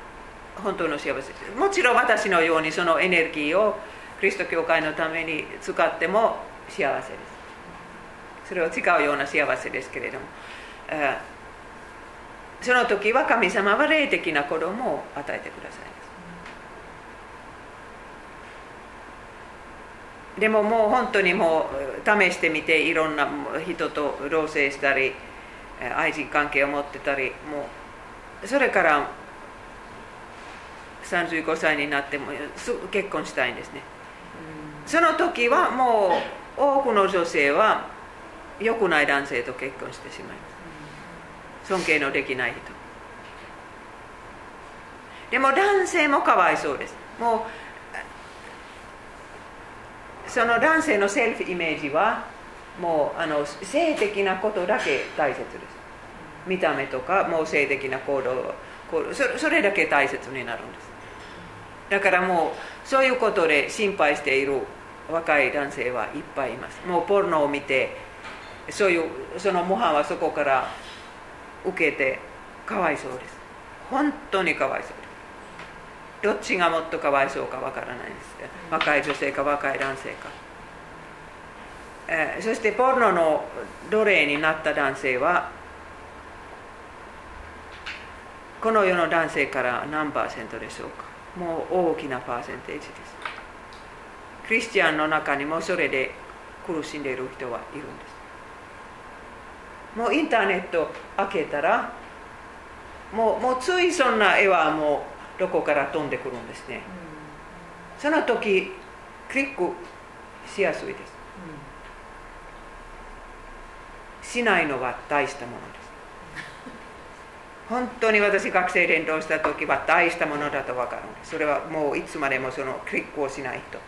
本当の幸せ。ですもちろん私のようにそのエネルギーをキリスト教会のために使っても幸せです。それは違うような幸せですけれどもその時は神様は霊的な子供を与えてくださいでももう本当にもう試してみていろんな人と同棲したり愛人関係を持ってたりもうそれから35歳になっても結婚したいんですね。その時はもう多くの女性は良くない男性と結婚してしまいます。尊敬のできない人。でも男性もかわいそうです。もうその男性のセルフイメージはもうあの性的なことだけ大切です。見た目とかもう性的な行動そそれだけ大切になるんです。だからもうそういうことで心配している若い男性はいっぱいいます。もうポルノを見てそういうその模範はそこから受けてかわいそうです。本当にかわいそうです。どっちがもっとかわいそうかわからないです若い女性か若い男性か、え、そしてポルノの奴隷になった男性はこの世の男性から何パーセントでしょうか。もう大きなパーセンテージです。クリスチャンの中にもそれで苦しんでいる人はいるんです。もうインターネット開けたらもうもうついそんな絵はもうどこから飛んでくるんですね、うん、その時クリックしやすいです、うん、しないのは大したものです。本当に私学生連動した時は大したものだと分かるんです。それはもういつまでもそのクリックをしないと。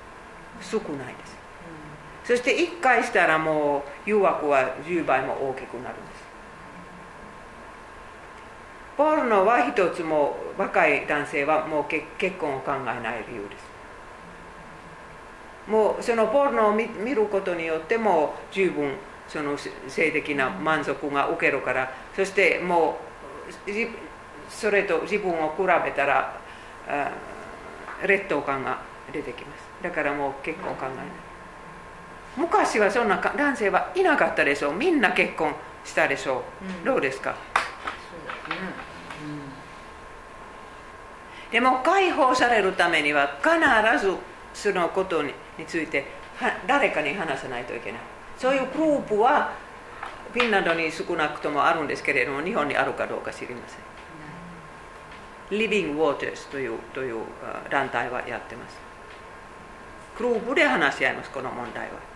少ないです、うん、そして1回したらもう誘惑は10倍も大きくなるんです。ポルノは一つも若い男性はもう結婚を考えない理由です。もうそのポルノを見ることによっても十分その性的な満足が受けるからそしてもうそれと自分を比べたら劣等感が出てきます。だからもう結婚を考えない。昔はそんな男性はいなかったでしょう。みんな結婚したでしょう、どうですか、でも解放されるためには必ずそのことについて誰かに話さないといけない。そういうグループはフィンランドに少なくともあるんですけれども日本にあるかどうか知りません。Living Waters というという団体はやってます。グループで話し合いますこの問題は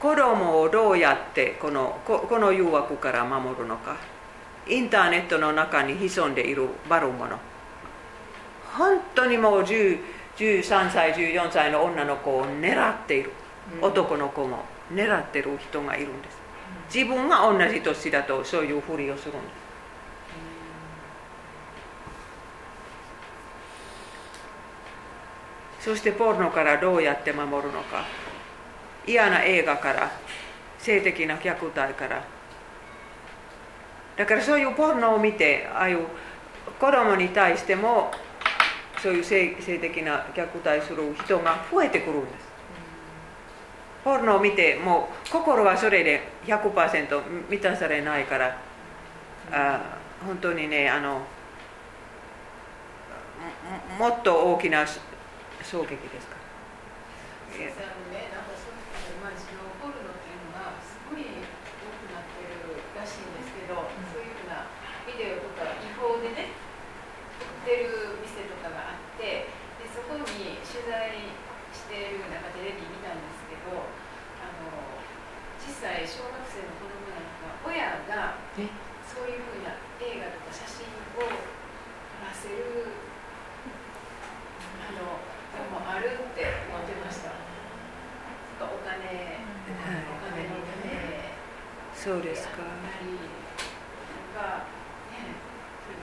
子供をどうやってこのこの誘惑から守るのか。インターネットの中に潜んでいる悪者本当にもう13歳14歳の女の子を狙っている、男の子も狙ってる人がいるんです。自分が同じ年だとそういうふりをするんです。そしてポルノからどうやって守るのか嫌な映画から性的な虐待から。だからそういうポルノを見てああいう子供に対してもそういう性性的な虐待する人が増えてくるんです。ポルノを見てもう心はそれで100%満たされないから。あ本当にねあのもっと大きな衝撃ですか。そうですか。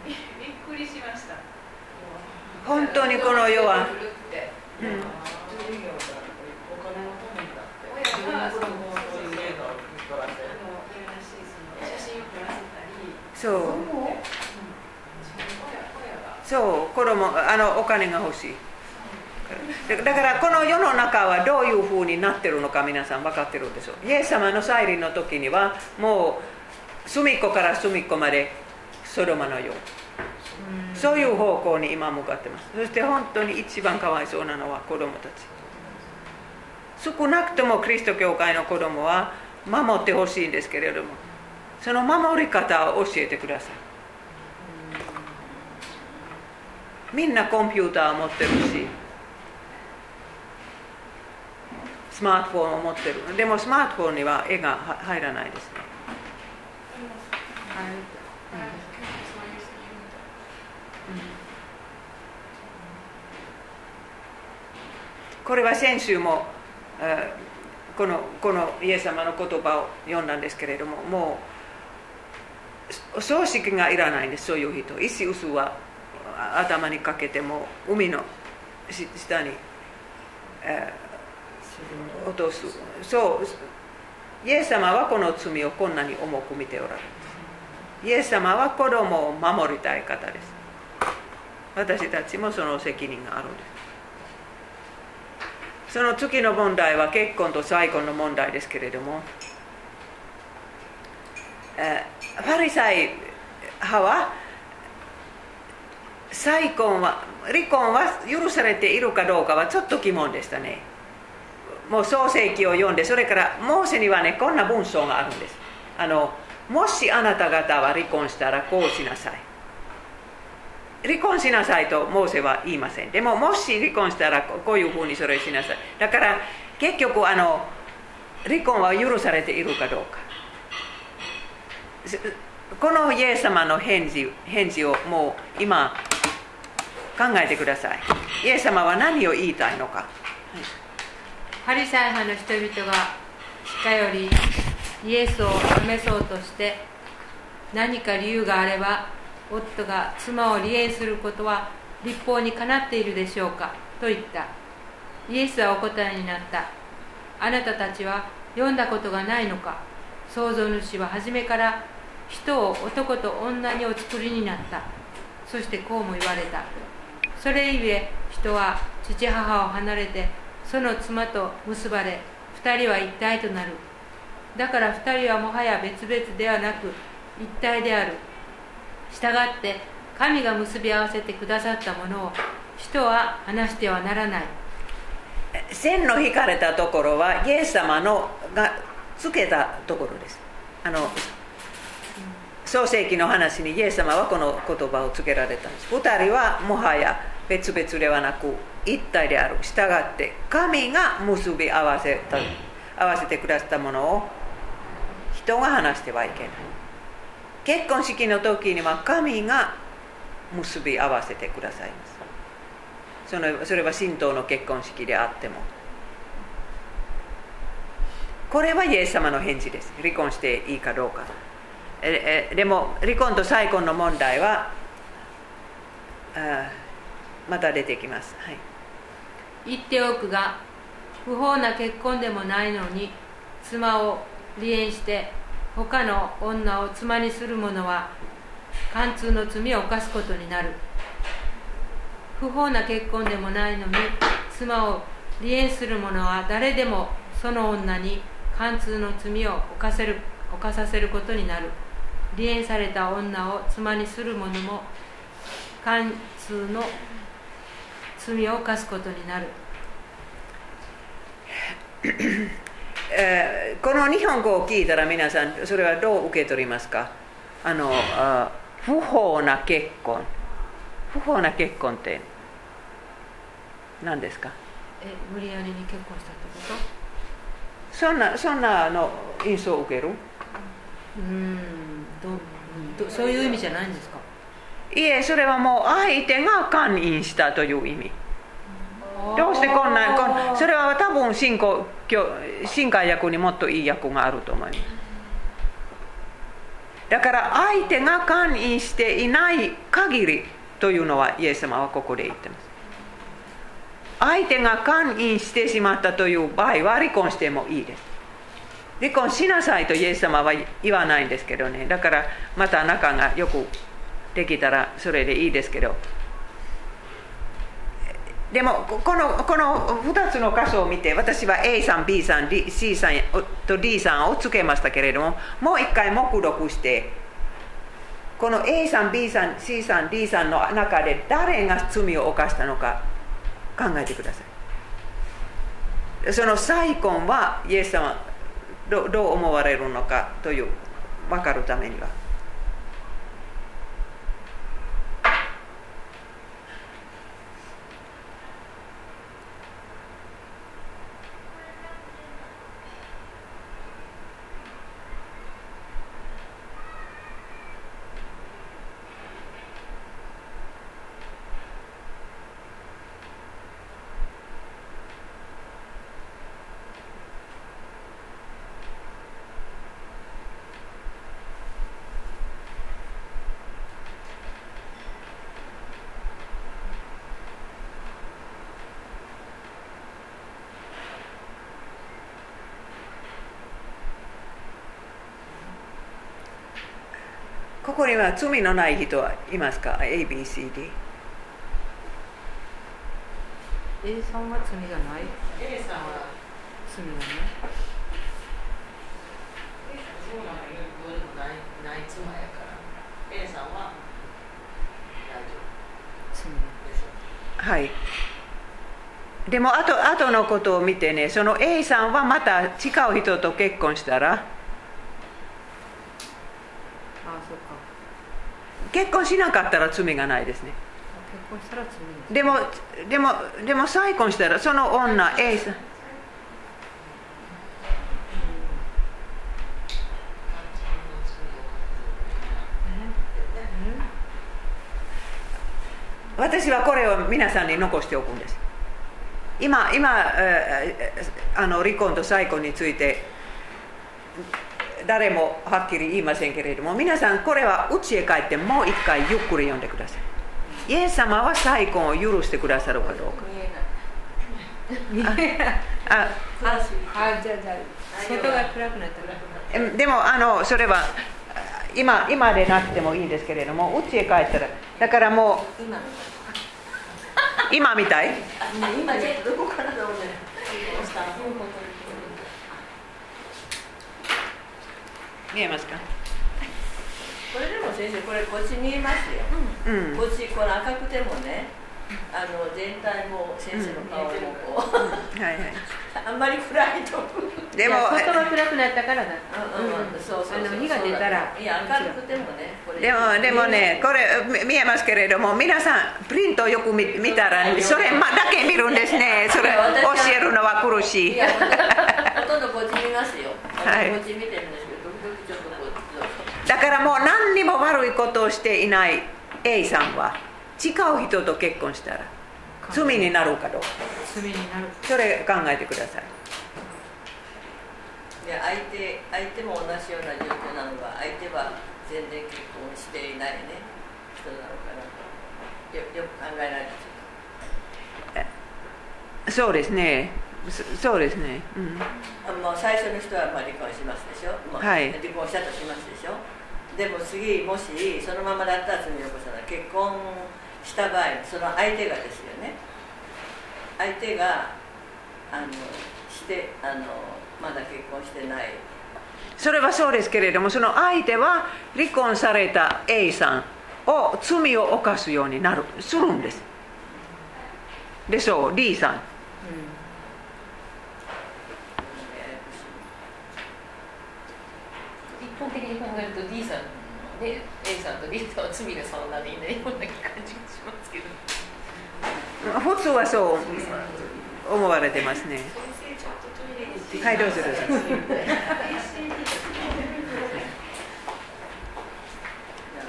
びっくりしました。本当にこの世は。そう。そう、子供、あのお金が欲しい。だからこの世の中はどういうふうになってるのか皆さん分かってるでしょう。イエス様の再臨の時にはもう隅っこから隅っこまでソドマのよう。そういう方向に今向かってます。そして本当に一番かわいそうなのは子供たち。少なくともキリスト教会の子供は守ってほしいんですけれどもその守り方を教えてください。みんなコンピューターを持ってるしスマートフォンを持ってる。でもスマートフォンには絵が入らないですね、これは先週もこのこのイエス様の言葉を読んだんですけれどももう葬式がいらないんですそういう人。石臼は頭にかけても海の下に、えー落とすそう。イエス様はこの罪をこんなに重く見ておられます。イエス様は子供を守りたい方です。私たちもその責任があるんです。その次の問題は結婚と再婚の問題ですけれども。ファリサイ派は再婚は離婚は許されているかどうかはちょっと疑問でしたね。もう創世記を読んでそれからモーセにはねこんな文章があるんです。あのもしあなた方は離婚したらこうしなさい。離婚しなさいとモーセは言いません。でももし離婚したらこういうふうにそれしなさい。だから結局あの離婚は許されているかどうか。このイエス様の返事返事をもう今考えてください。イエス様は何を言いたいのか、パリサイ派の人々が近寄りイエスを試そうとして何か理由があれば夫が妻を離縁することは立法にかなっているでしょうかと言った。イエスはお答えになった。あなたたちは読んだことがないのか創造主は初めから人を男と女にお作りになった。そしてこうも言われた。それゆえ人は父母を離れてその妻と結ばれ2人は一体となる。だから2人はもはや別々ではなく一体である。したがって神が結び合わせてくださったものを人は話してはならない。線の引かれたところはイエス様のがつけたところです。あの創世記の話にイエス様はこの言葉をつけられたんです。2人はもはや別々ではなく一体である。従って神が結び合わせた合わせてくださったものを人が話してはいけない。結婚式の時には神が結び合わせてくださいます。そのそれは神道の結婚式であっても。これはイエス様の返事です。離婚していいかどうか。えでも離婚と再婚の問題はまた出てきます、はい、言っておくが不法な結婚でもないのに妻を離縁して他の女を妻にする者は貫通の罪を犯すことになる。不法な結婚でもないのに妻を離縁する者は誰でもその女に貫通の罪を犯せる犯させることになる。離縁された女を妻にする者も貫通の罪を犯すことになる。えー、この日本語を聞いたら皆さんそれはどう受け取りますか？あのあ不法な結婚。不法な結婚って何ですか？え無理やりに結婚したってこと？そんなそんなの印象を受ける？うんどどそういう意味じゃないんですか？いえそれはもう相手が勧誘したという意味。どうしてこんなこんそれは多分信仰新海役にもっといい役があると思います。だから相手が勧誘していない限りというのはイエス様はここで言ってます。相手が勧誘してしまったという場合は離婚してもいいです。離婚しなさいとイエス様は言わないんですけどね。だからまた仲がよくできたらそれでいいですけどでもこのこの2つの箇所を見て私は A さん B さん C さんと D さんをつけましたけれどももう一回目録してこの A さん B さん C さん D さんの中で誰が罪を犯したのか考えてくださいその再婚はイエス様どう思われるのかという分かるためには。ここには罪のない人はいますか ?ABCD。A さんは罪がない？A さんは罪がない？はい。でもあと後のことを見てね、その A さんはまた違う人と結婚したら、ああそうか結婚しなかったら罪がないですね。でも、でも、でも再婚したら、その女 A さん、私はこれを皆さんに残しておくんです。今、今、えーあの離婚と再婚について、誰もはっきり言いませんけれども、皆さん、これは家へ帰ってもう一回ゆっくり読んでください。イエス様は再婚を許してくださるかどうか。見えない。あ話あなっでもあのそれは今今でなくてもいいんですけれども家へ帰ったらだからもう今。今みたい？今どこからだろうね見えますか？これでも先生これこっち見えますよ、うん。こっちこの赤くてもねあの全体も先生の顔もこう、はいはい。あんまり暗いとでも外が暗くなったからだ。うんうんうん。そうそうそうあの火が出たら。いや明るくてもねでもでもねこれみ見えますけれども皆さんプリントをよく見見たらそれまだけ見るんですね。それ教えるのは苦しい。いやほとんどこっち見ますよ、はい。こっち見てるんですけど時々ちょっとこうだからもう何にも悪いことをしていない A さんは違う人と結婚したら罪になるかどうか。罪になる。それ考えてください。いや相手相手も同じような状況なのが相手は全然結婚していないね。人なのかなとよよく考えられる。そうですね。そそうですね、うん、あもう最初の人はまあ離婚しますでしょ、まあはい。離婚したとしますでしょでも次もしそのままだったら罪を起こさない結婚した場合その相手がですよね。相手があのしてあのまだ結婚してない。それはそうですけれどもその相手は離婚された A さんを罪を犯すようになるするんです。でそう D さんややこしい一般的に考えると D さんね A さんと D さんは罪がそんなにいないような感じがしますけど。普通はそう思われてますね。はいどうぞどうぞだから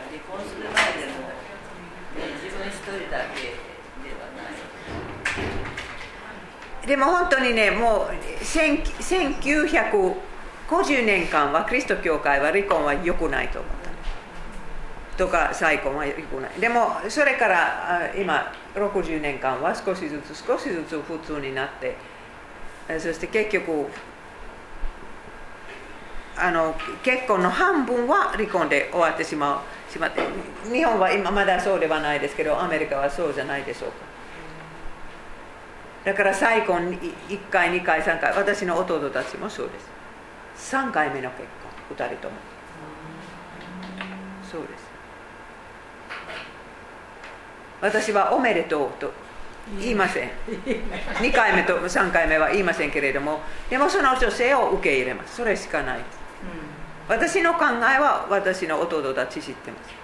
離婚する前でも、ね、自分一人だけではない。でも本当にねもう1000 50年間はキリスト教会は離婚は良くないと思った。とか再婚は良くない。でもそれから今60年間は少しずつ少しずつ普通になって。そして結局あの結婚の半分は離婚で終わってしまうしまって日本は今まだそうではないですけどアメリカはそうじゃないでしょうか。だから再婚1回2回3回私の弟たちもそうです。3回目の結婚2人とも。そうです。私はおめでとうと言いません。2回目と3回目は言いませんけれどもでもその女性を受け入れます。それしかない。です私の考えは私の弟たち知ってます。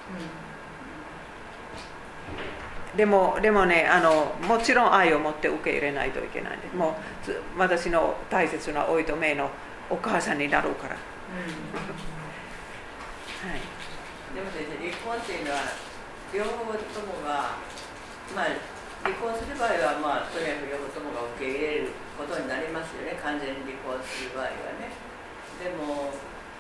でもでもねあのもちろん愛を持って受け入れないといけない。んですもうつ私の大切なおいとめのお母さんになるから、はい、でも先生離婚っていうのは両方ともがまあ離婚する場合はまあとにかく両方ともが受け入れることになりますよね完全に離婚する場合はね。でも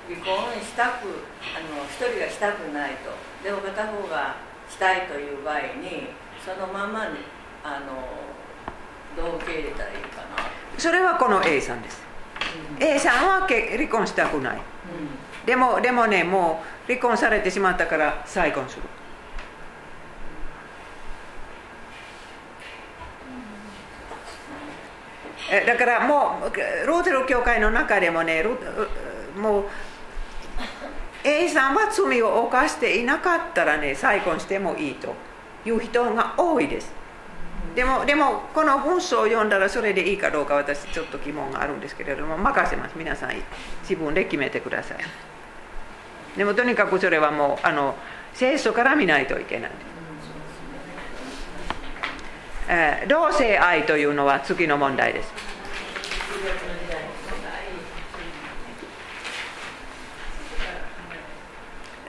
離婚したくあの一人がしたくないとでも片方がしたいという場合にそのままにあのどう受け入れたらいいかな。それはこの A さんです、A さんはけ離婚したくない。でもでもねもう離婚されてしまったから再婚する。えだからもうローテル教会の中でもねルもう A さんは罪を犯していなかったらね再婚してもいいという人が多いですでもでもこの文章を読んだらそれでいいかどうか私ちょっと疑問があるんですけれども任せます。皆さん自分で決めてください。でもとにかくそれはもうあの聖書から見ないといけない、えー同性愛というのは次の問題です。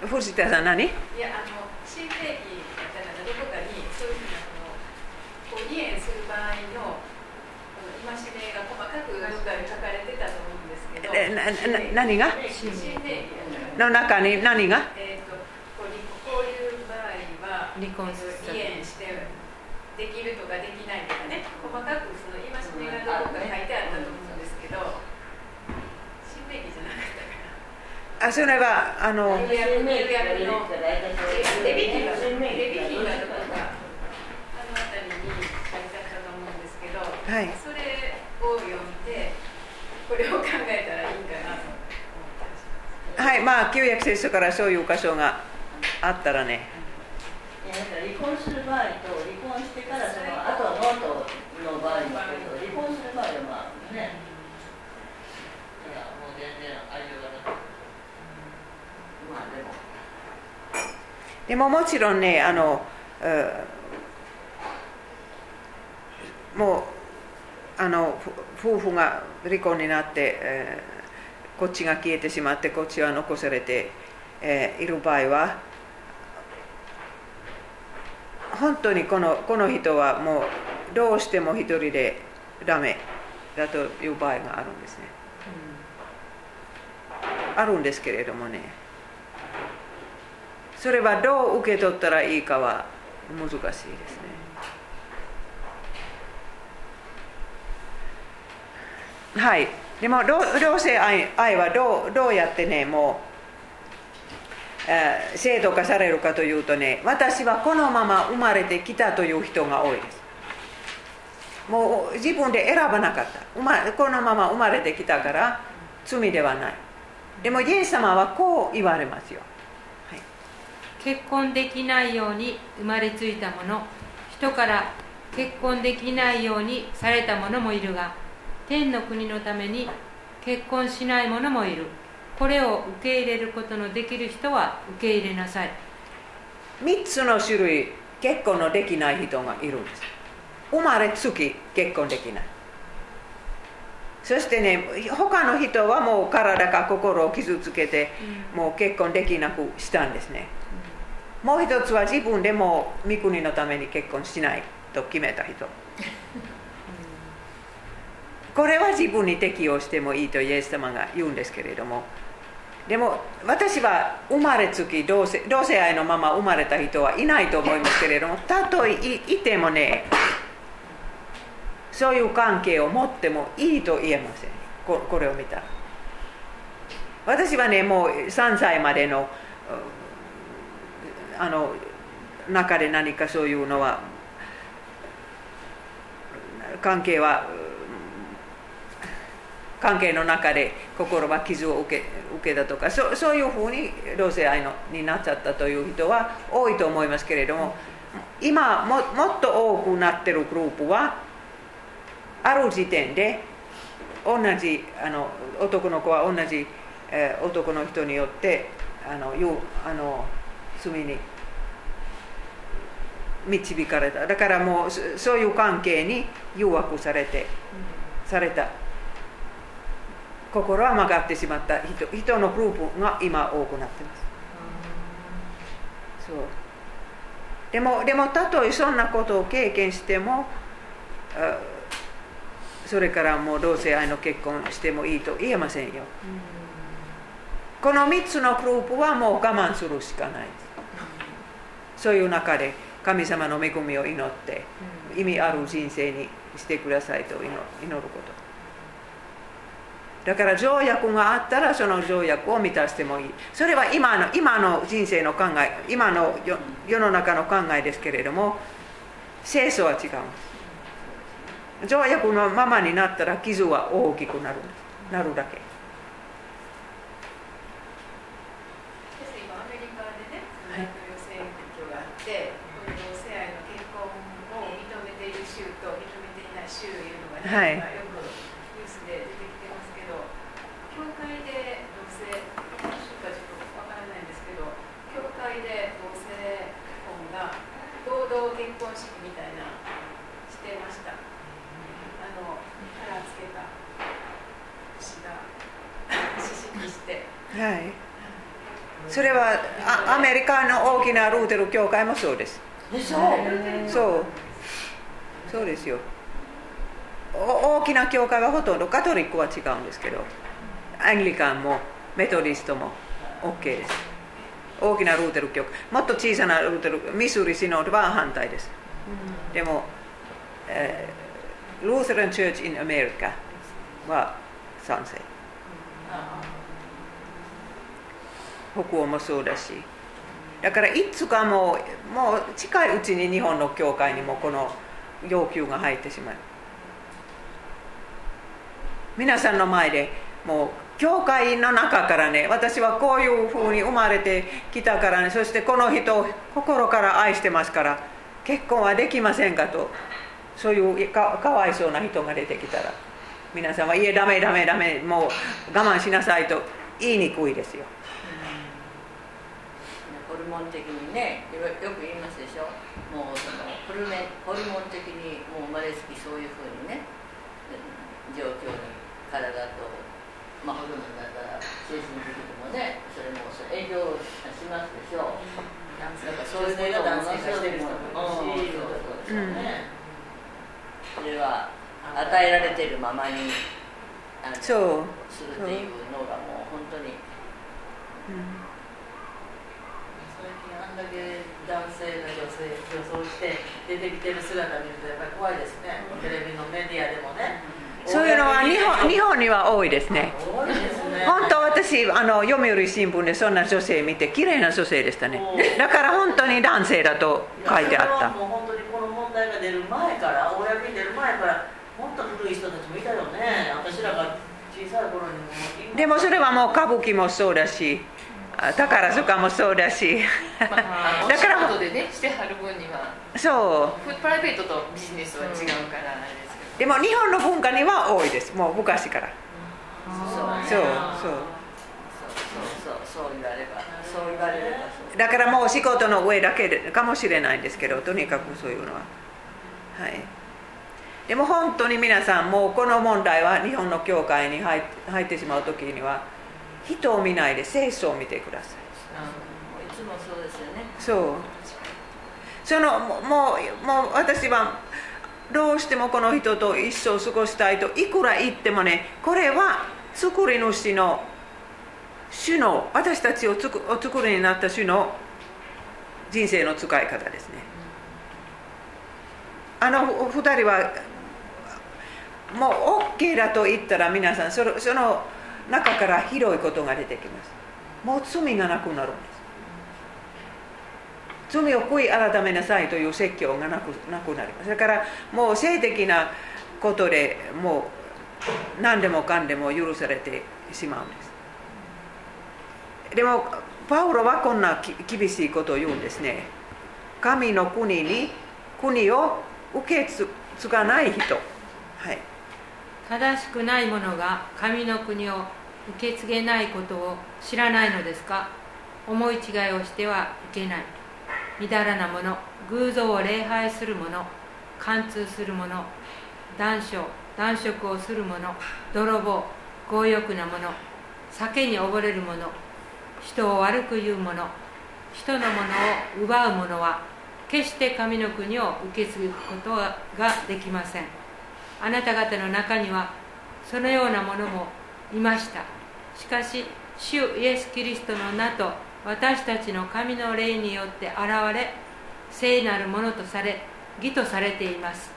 藤田さん何？いやあの新世紀だったらどこかにそういうふうなあのこう離縁する場合の戒めが細かくどっかに書かれてたと思うんですけどえなな何が？の中に何が？えー、とこう離こういう場合は離婚する。離縁してできるとかできないとかね細かくその戒めがどこか書いてあったと思うんですけど新明記じゃなかったかあそれはあのレビキがレビキがどこかあの辺りに書いてあったと思うんですけど、はいそれを読んでこれを考えたらいいかなと思ったりしまあ旧約聖書からそういう箇所があったらね。離婚する場合と離婚してからその後のとの場合ですけど離婚する場合はまあね。いやもう全然愛情がなくまあでも。でももちろんねあの、えーもうあのふ夫婦が離婚になって、えーこっちが消えてしまってこっちは残されて、えーいる場合は本当にこのこの人はもうどうしても一人でダメだという場合があるんですね。あるんですけれどもねそれはどう受け取ったらいいかは難しいですね。はいでも同性愛愛はどうどうやってねもう、えー制度化されるかというとね私はこのまま生まれてきたという人が多いです。もう自分で選ばなかった。まこのまま生まれてきたから罪ではない。でもイエス様はこう言われますよ。はい。結婚できないように生まれついた者人から結婚できないようにされた者もいるが天の国のために結婚しない者もいる。これを受け入れることのできる人は受け入れなさい。3つの種類結婚のできない人がいるんです。生まれつき結婚できない。そしてね他の人はもう体か心を傷つけてもう結婚できなくしたんですね。もう一つは自分でも御国のために結婚しないと決めた人これは自分に適用してもいいとイエス様が言うんですけれども。でも私は生まれつき同性同性愛のまま生まれた人はいないと思いますけれども <laughs> たとえいいてもねそういう関係を持ってもいいと言えません。ここれを見たら。私はねもう3歳までのうんあの中で何かそういうのは関係はうん関係の中で心は傷を受け受けたとかそそういうふうに同性愛のになっちゃったという人は多いと思いますけれども今ももっと多くなってるグループはある時点で同じあの男の子は同じ、えー男の人によってあのいうあの罪に導かれた。だからもうそそういう関係に誘惑されて、された。心は曲がってしまった。人人のグループが今多くなってます。そう。でもでもたとえそんなことを経験してもあそれからもう同性愛の結婚してもいいと言えませんよ。この3つのグループはもう我慢するしかない。そういう中で神様の恵みを祈って意味ある人生にしてくださいと祈祈ることだから条約があったらその条約を満たしてもいい。それは今の今の人生の考え今の世の中の考えですけれども清楚は違う条約のままになったら傷は大きくなる。なるだけ。今アメリカでね、大統領選挙があって、この同性愛の結婚を認めている州と認めていない州いうのが、ね、はいはい。それはアメリカの大きなルーテル教会もそうです。そう？そう。そうですよ。大きな教会はほとんどカトリックは違うんですけどアングリカンもメトリストも OK です。大きなルーテル教会。もっと小さなルーテルミスーリシノードは反対です、でも、えー、ルーテルン・チューチ・イン・アメリカは賛成北欧もそうだし。だからいつかもうもう近いうちに日本の教会にもこの要求が入ってしまう。皆さんの前でもう教会の中からね私はこういうふうに生まれてきたからねそしてこの人を心から愛してますから結婚はできませんかとそういうかかわいそうな人が出てきたら皆さんは「いえダメダメダメもう我慢しなさい」と言いにくいですよ。モン的にねよく言いますでしょ？もうそのホルメホルモン的にもう生まれつきそういうふうにね状況に体と、まあ、ホルモンだったら精神的にもねそれもそれ影響しますでしょ？う、うん、なんかそういうことをものすごくしそうですよね、それは与えられてるままにそう。するっていうのがもう本当に、うんだけ男性が女性女装して出てきてる姿見るとやっぱり怖いですね、テレビのメディアでもね。そういうのは日本日本には多いですね。多いですね本当私あの読売新聞でそんな女性見て綺麗な女性でしたね。だから本当に男性だと書いてあった。もう本当にこの問題が出る前から公に出る前からもっと古い人たちもいたよね。私らが小さい頃にも。でもそれはもう歌舞伎もそうだし。宝塚もそうだし、まあ、だから。でねしてはる分には。そう。プライベートとビジネスは違うからですけど、でも日本の文化には多いです。もう昔から。そう。そうそう。そう言われば。そう言われればだからもう仕事の上だけかもしれないんですけどとにかくそういうのは。はい。でも本当に皆さんもうこの問題は日本の教会に入ってしまう時には人を見ないで清楚を見てください。いつもそうですよね。そう。そのもうもう私はどうしてもこの人と一生過ごしたいといくら言ってもねこれは作り主の主の私たちをつくお作りになった主の人生の使い方ですね。あの二人はもう OK だと言ったら皆さんそのその中から広いことが出てきます。もう罪がなくなるんです。罪を悔い改めなさいという説教がなくなくなります。だからもう性的なことでもう何でもかんでも許されてしまうんです。でもパウロはこんな厳しいことを言うんですね。神の国に国を受け継がない人。はい。正しくない者が神の国を受け継げないことを知らないのですか？思い違いをしてはいけない。みだらな者偶像を礼拝する者貫通する者断書断食をする者泥棒強欲な者酒に溺れる者人を悪く言う者人のものを奪う者は決して神の国を受け継ぐことができません。あなた方の中にはそのようなものもいました。しかし主イエス・キリストの名と私たちの神の霊によって現れ聖なるものとされ義とされています。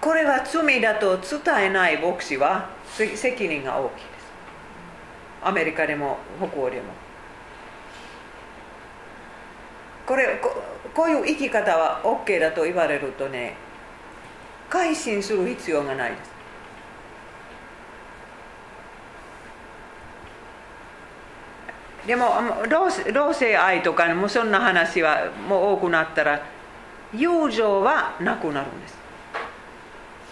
これは罪だと伝えない牧師は責任が大きいです。アメリカでも北欧でも。これここういう生き方は OK だと言われるとね改心する必要がないです。でも同性愛とかもそんな話はもう多くなったら友情はなくなるんです。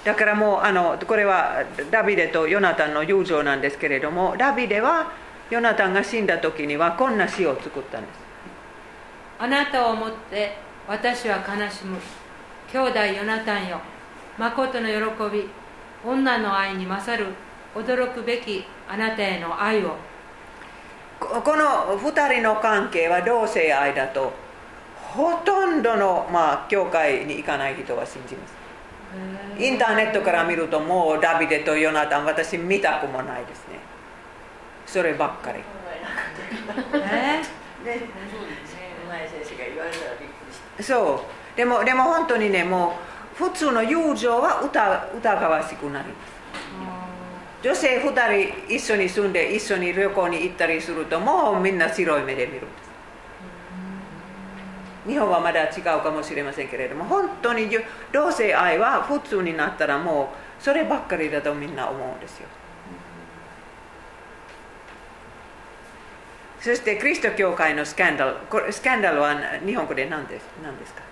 だからもうあのこれはダビデとヨナタンの友情なんですけれどもダビデはヨナタンが死んだ時にはこんな詩を作ったんです。あなたをもって私は悲しむ。兄弟ヨナタンよ。誠の喜び女の愛に勝る驚くべきあなたへの愛を。この2人の関係は同性愛だとほとんどの、まあ、教会に行かない人は信じます。インターネットから見るともうダビデとヨナタン私見たくもないですね。そればっかり。え？そう。でもでも本当にねもう普通の友情は疑わしくなります。女性2人一緒に住んで一緒に旅行に行ったりするともうみんな白い目で見るんです。日本はまだ違うかもしれませんけれども本当に同性愛は普通になったらもうそればっかりだとみんな思うんですよ。そしてキリスト教会のスキャンダル。スキャンダルは日本語で何です何ですか？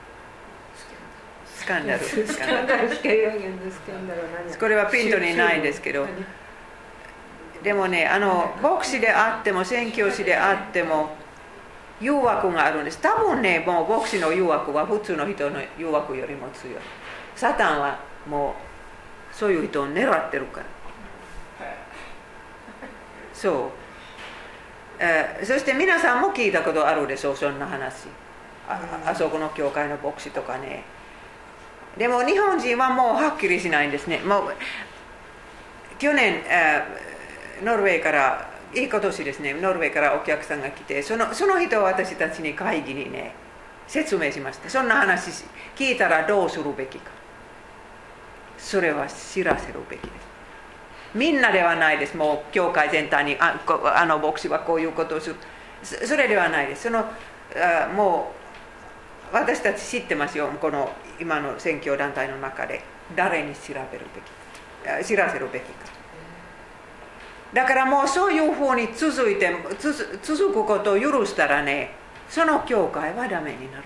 スキャンダルスンダルこれはピントにないですけどでもねあの牧師であっても宣教師であっても誘惑がある。んです多分ねもう牧師の誘惑は普通の人の誘惑よりも強いサタンはもうそういう人を狙ってる。からそう、えー、そして皆さんも聞いたことある。でしょうそんな話ああそこの教会の牧師とかねでも日本人はもうはっきりしないんですね。もう去年、えー、ノルウェーからいい今年ですね。ノルウェーからお客さんが来てそのその人は私たちに会議にね説明しました。そんな話聞いたらどうするべきか。それは知らせるべきです。みんなではないです。もう教会全体にああの牧師はこういうことをする。それではないです。そのあもう私たち知ってますよ。この今の選挙団体の中で誰に調べるべき知らせるべきか。だからもうそういうふうに続いて続くことを許したらねその教会はダメになる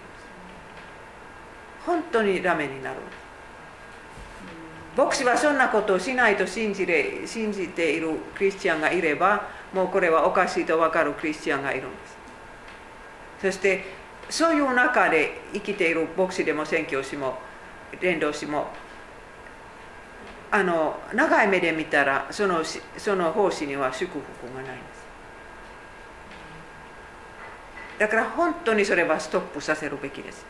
本当にダメになる牧師はそんなことをしないと信じれ信じているクリスチャンがいればもうこれはおかしいと分かるクリスチャンがいるんです。そしてそういう中で生きている牧師でも宣教師も伝道師もあの長い目で見たらそのその奉仕には祝福がないんです。だから本当にそれはストップさせるべきです。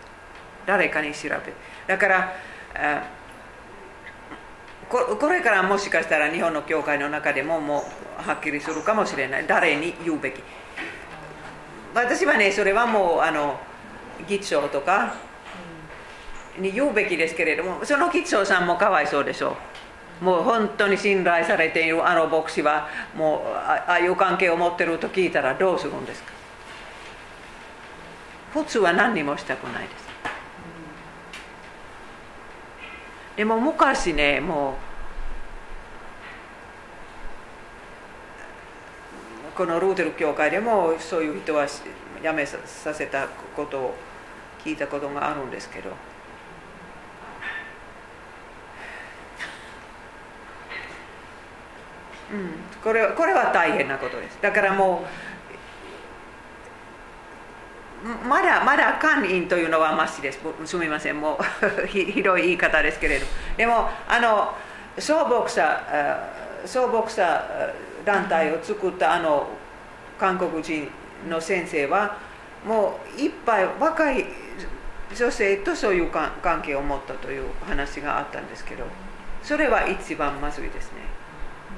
誰かに調べ。だからこれからもしかしたら日本の教会の中でももうはっきりするかもしれない。誰に言うべき。私はねそれはもうあの議長とかに言うべきですけれどもその議長さんもかわいそうでしょう。もう本当に信頼されているあの牧師はもうああいう関係を持ってると聞いたらどうするんですか？普通は何にもしたくないです。でも昔ねもうこのルーテル教会でもそういう人は辞めさせたことを聞いたことがあるんですけど。うん、これこれは大変なことです。だからもうまだまだ官員というのはましです。すみません。もう <laughs> ひどい言い方ですけれど。でもあの総牧者総牧者団体を作ったあの韓国人の先生はもういっぱい若い女性とそういう関係を持ったという話があったんですけどそれは一番まずいですね。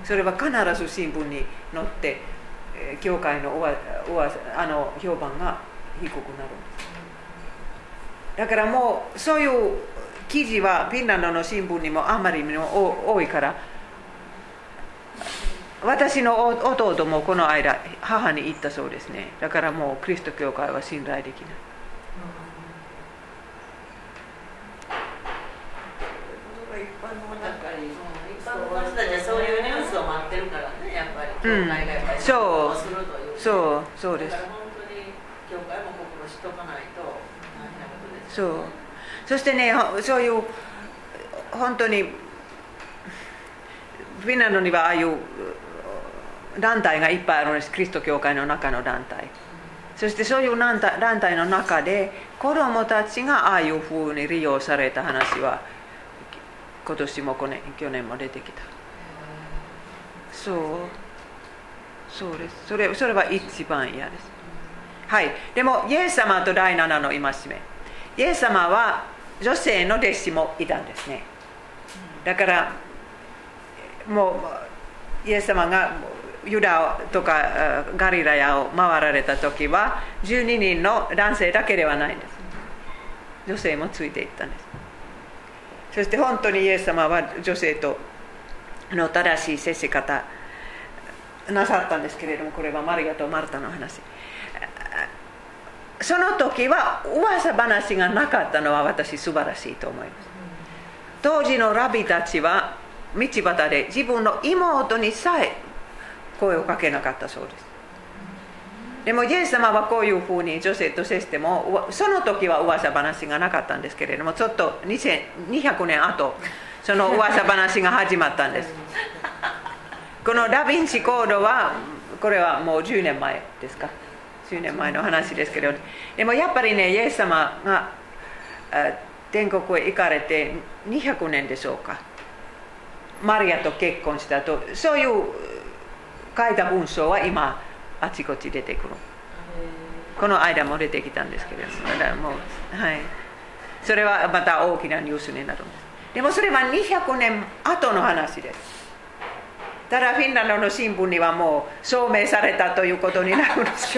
それは必ず新聞に載って、え、教会のおわおわあの評判が低くなるんです。だからもうそういう記事はフィンランドの新聞にもあまりにも多いから私の弟もこの間母に言ったそうですね。だからもうキリスト教会は信頼できないそういうニュースを待ってるからねやっぱり教会がやっぱりそう。そう。そうです。教会も心しとかないと大変なことです、そう。そしてねそういう本当にフィンランドにはああいう団体がいっぱいあるんです。キリスト教会の中の団体。そしてそういう団体の中で子供たちがああいうふうに利用された話は今年も去年去年も出てきた。そうそうです。それそれは一番嫌です。はい。でもイエス様と第7の戒め。イエス様は女性の弟子もいたんですね。だからもうイエス様がユダとかガリラヤを回られた時は12人の男性だけではないんです。女性もついていったんです。そして本当にイエス様は女性との正しい接し方なさったんですけれどもこれはマリアとマルタの話。その時は噂話がなかったのは私素晴らしいと思います。当時のラビたちは道端で自分の妹にさえ声をかけなかったそうです。でもイエス様はこういうふうに女性と接してもその時は噂話がなかったんですけれどもちょっと200年後その噂話が始まったんです。このダ・ヴィンチコードはこれはもう10年前ですか？10年前の話ですけど。でもやっぱりねイエス様が天国へ行かれて200年でしょうか。マリアと結婚したとそういう書いた文章は今あちこち出てくる。この間も出てきたんですけれどももう、はい、それはまた大きなニュースになるんです。でもそれは200年後の話です。ただフィンランドの新聞にはもう証明されたということになるんです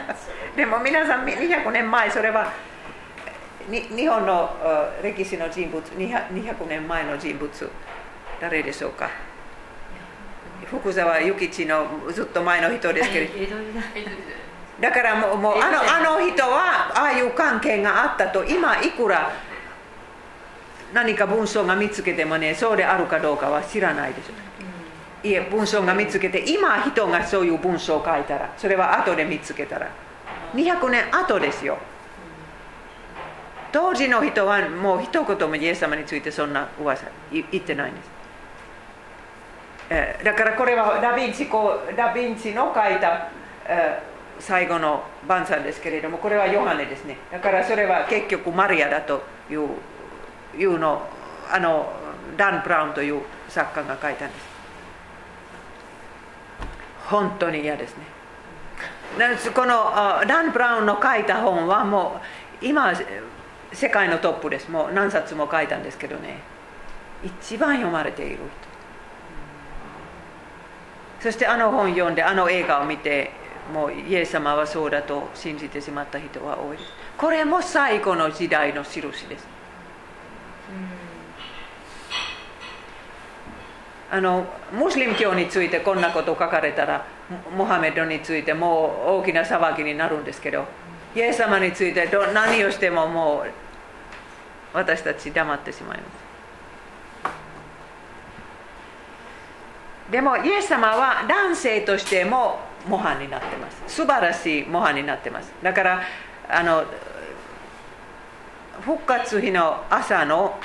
<laughs> でも皆さん200年前それは日本の歴史の人物 200, 200年前の人物誰でしょうか？福沢諭吉のずっと前の人ですけど。だからもうもうあのあの人はああいう関係があったと今いくら何か文章が見つけてもねそうであるかどうかは知らないでしょいえ文章が見つけて今人がそういう文章を書いたらそれは後で見つけたら。200年後ですよ。当時の人はもう一言もイエス様についてそんな噂言ってないんです。えだからこれはダ・ヴィンチこうダ・ヴィンチの書いた、え最後の晩餐ですけれどもこれはヨハネですね。だからそれは結局マリアだといういうのあのダン・ブラウンという作家が書いたんです。本当に嫌ですね。このダン・ブラウンの書いた本はもう今世界のトップです。もう何冊も書いたんですけどね。一番読まれている人。そしてあの本読んであの映画を見てもうイエス様はそうだと信じてしまった人は多いです。これも最後の時代の印です。あのムスリム教についてこんなこと書かれたらモハメドについてもう大きな騒ぎになるんですけどイエス様について何をしてももう私たち黙ってしまいます。でもイエス様は男性としても模範になってます。素晴らしい模範になってます。だからあの復活日の朝の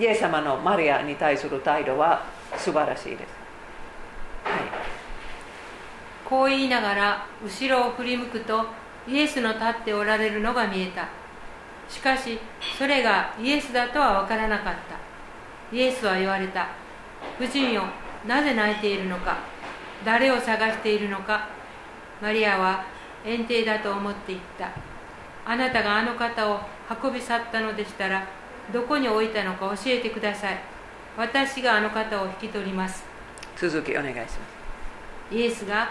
イエス様のマリアに対する態度は素晴らしいです、はい、こう言いながら後ろを振り向くとイエスの立っておられるのが見えた。しかしそれがイエスだとは分からなかった。イエスは言われた。夫人よなぜ泣いているのか。誰を探しているのか。マリアは園庭だと思って言った。あなたがあの方を運び去ったのでしたらどこに置いたのか教えてください。私があの方を引き取ります。続きお願いします。イエスが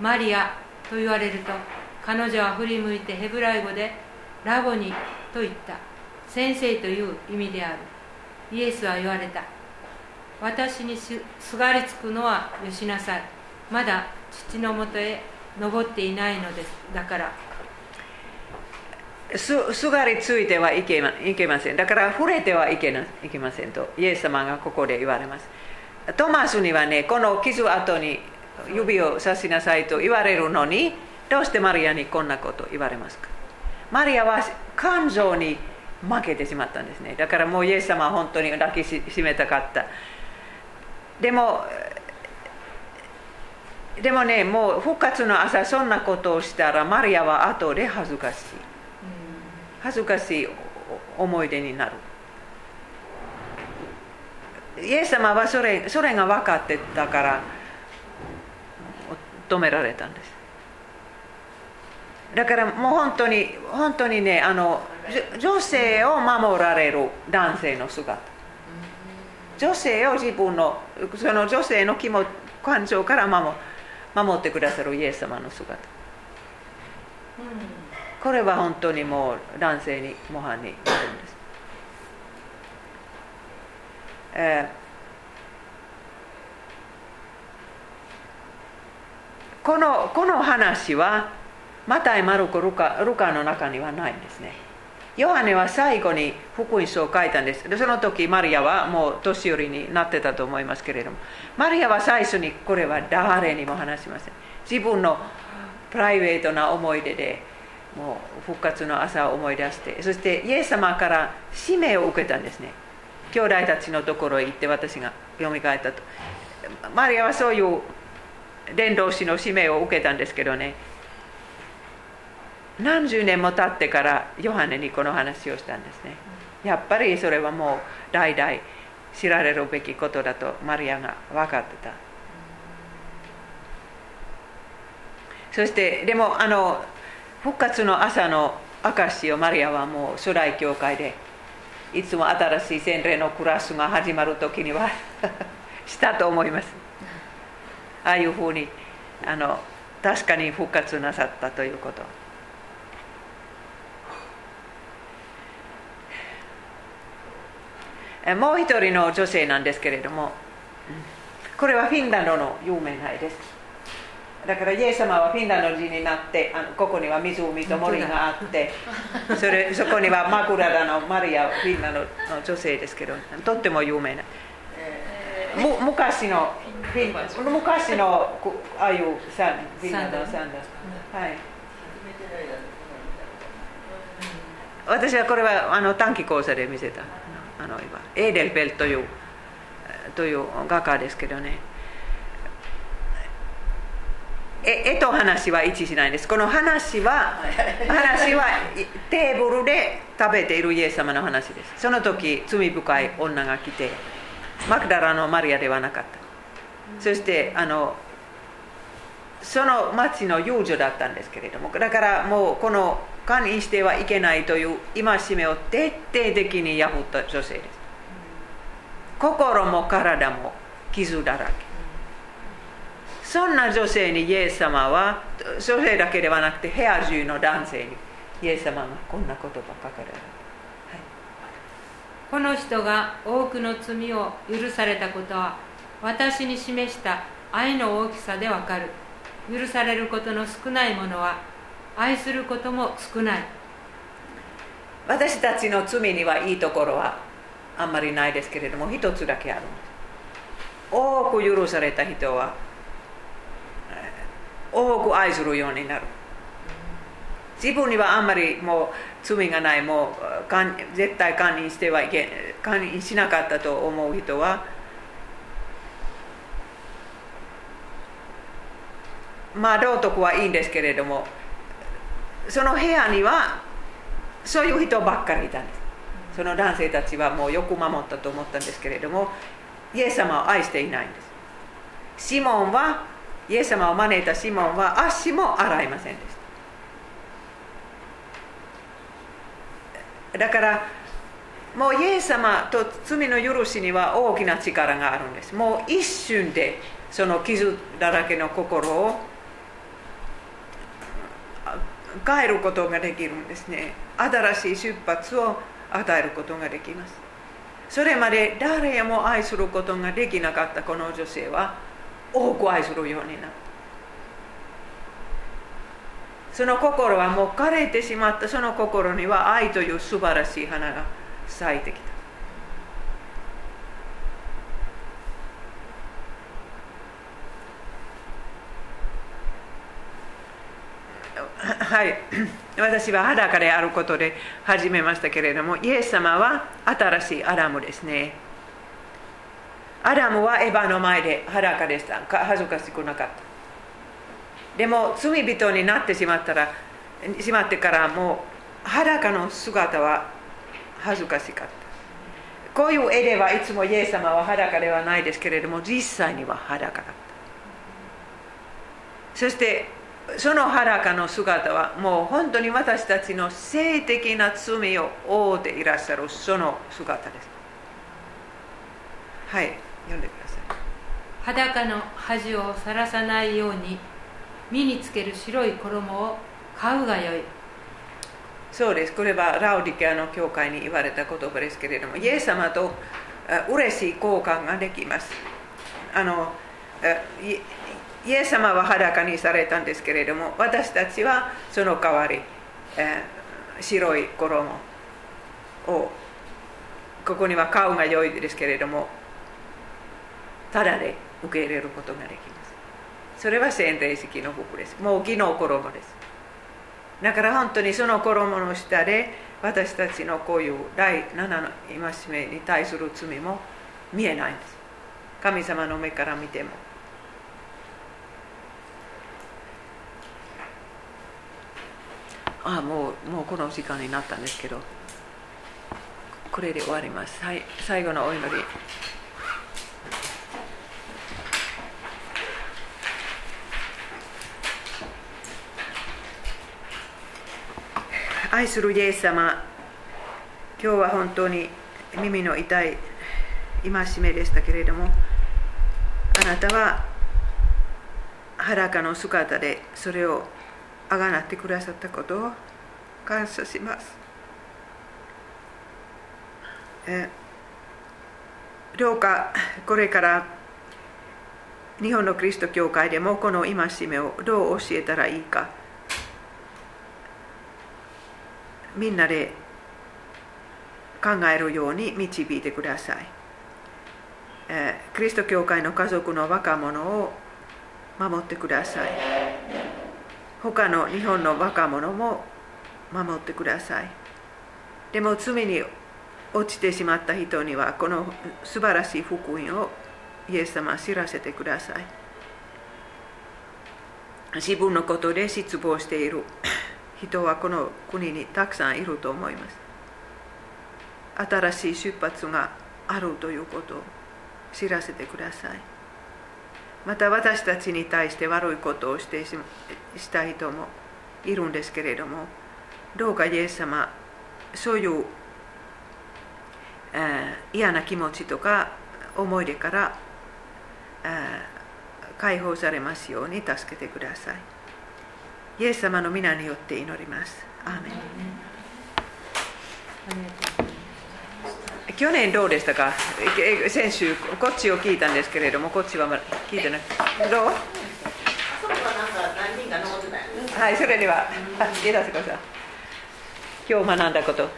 マリアと言われると彼女は振り向いてヘブライ語でラボニと言った。先生という意味である。イエスは言われた。私にすがりつくのはよしなさい。まだ父のもとへ登っていないのです。だからすすがりついてはいけまいけません。だから触れてはいけないけませんとイエス様がここで言われます。トマスにはねこの傷跡に指をさしなさいと言われるのにどうしてマリアにこんなこと言われますか？マリアは感情に負けてしまったんですね。だからもうイエス様は本当に抱きしめたかった。でもでもねもう復活の朝そんなことをしたらマリアは後で恥ずかしい。恥ずかしい思い出になる。イエス様はそれそれが分かってたから止められたんです。だからもう本当に本当にねあの女性を守られる男性の姿。女性を自分のその女性の気も感情から守守ってくださるイエス様の姿。うん。これは本当にもう男性に模範になるんです、えー、このこの話はマタイ、マルコ、ルカルカの中にはないんですね。ヨハネは最後に福音書を書いたんです。でその時マリアはもう年寄りになってたと思いますけれども、マリアは最初にこれは誰にも話しません。自分のプライベートな思い出でもう復活の朝を思い出して、そしてイエス様から使命を受けたんですね。兄弟たちのところへ行って私が読み替えたと。マリアはそういう伝道師の使命を受けたんですけどね、何十年も経ってからヨハネにこの話をしたんですねやっぱりそれはもう代々知られるべきことだとマリアが分かってたそしてでもあの復活の朝の証をマリアはもう初代教会でいつも新しい洗礼のクラスが始まる時には <laughs> したと思います。ああいうふうにあの確かに復活なさったということ。もう一人の女性なんですけれどもこれはフィンランドの有名な絵です。だからイエス様はフィンランド人になってあのここには湖と森があって <laughs> それそこにはマクラダのマリアフィンランドの女性ですけどとっても有名な。む昔のフィン昔のああいうサンフィンランドのサンダはい。私はこれはあの短期講座で見せたあの今エーデルベルというという画家ですけどね絵と話は一致しないんです。この話は話はテーブルで食べているイエス様の話です。その時罪深い女が来てマクダラのマリアではなかった。そしてあのその町の遊女だったんですけれどもだからもうこの堪忍してはいけないという戒めを徹底的に破った女性です。心も体も傷だらけそんな女性にイエス様は女性だけではなくて部屋中の男性にイエス様がこんな言葉書かれる、はい、この人が多くの罪を許されたことは私に示した愛の大きさでわかる。許されることの少ないものは愛することも少ない。私たちの罪にはいいところはあんまりないですけれども一つだけある。多く許された人は多く愛するようになる。自分にはあんまりもう罪がないもう絶対堪忍してはいけ堪忍しなかったと思う人はまあ道徳はいいんですけれどもその部屋にはそういう人ばっかりいたんです。その男性たちはもうよく守ったと思ったんですけれどもイエス様を愛していないんです。シモンはイエス様を招いたシモンは足も洗いませんでした。だからもうイエス様と罪の許しには大きな力があるんです。もう一瞬でその傷だらけの心を変えることができるんですね。新しい出発を与えることができます。それまで誰も愛することができなかったこの女性は多く愛するようにな。ったその心はもう枯れてしまった。その心には愛という素晴らしい花が咲いてきた。はい。私は裸であることで始めましたけれどもイエス様は新しいアダムですね。アダムはエヴァの前で裸でした。恥ずかしくなかった。でも罪人になってしまったらしまってからもう裸の姿は恥ずかしかった。こういう絵ではいつもイエス様は裸ではないですけれども実際には裸だった。そしてその裸の姿はもう本当に私たちの性的な罪を負うていらっしゃるその姿です。はい。読んでください。裸の恥をさらさないように身につける白い衣を買うがよい。そうです。これはラウディケアの教会に言われた言葉ですけれどもイエス様と嬉しい交換ができます。あのイエス様は裸にされたんですけれども私たちはその代わり、えー、白い衣をここには顔が良いですけれどもただで受け入れることができます。それは洗礼式の服ですもう木の衣です。だから本当にその衣の下で私たちのこういう第7の戒めに対する罪も見えないんです。神様の目から見ても。あもうもうこの時間になったんですけどこれで終わります。はい最後のお祈り。愛するイエス様今日は本当に耳の痛い戒めでしたけれどもあなたは裸の姿でそれをあがなってくださったことを感謝します。えどうかこれから日本のキリスト教会でもこの戒めをどう教えたらいいかみんなで考えるように導いてください。えキリスト教会の家族の若者を守ってください。他の日本の若者も守ってくださいでも罪に落ちてしまった人にはこの素晴らしい福音をイエス様知らせてください自分のことで失望している人はこの国にたくさんいると思います新しい出発があるということを知らせてくださいまた私たちに対して悪いことをしてした人もいるんですけれどもどうかイエス様そういう、えー、嫌な気持ちとか思い出から、えー、解放されますように助けてくださいイエス様の皆によって祈ります。アーメン。去年どうでしたか？先週こっちを聞いたんですけれどもこっちは聞いてないどう？はいそれではあ、いらせください今日学んだこと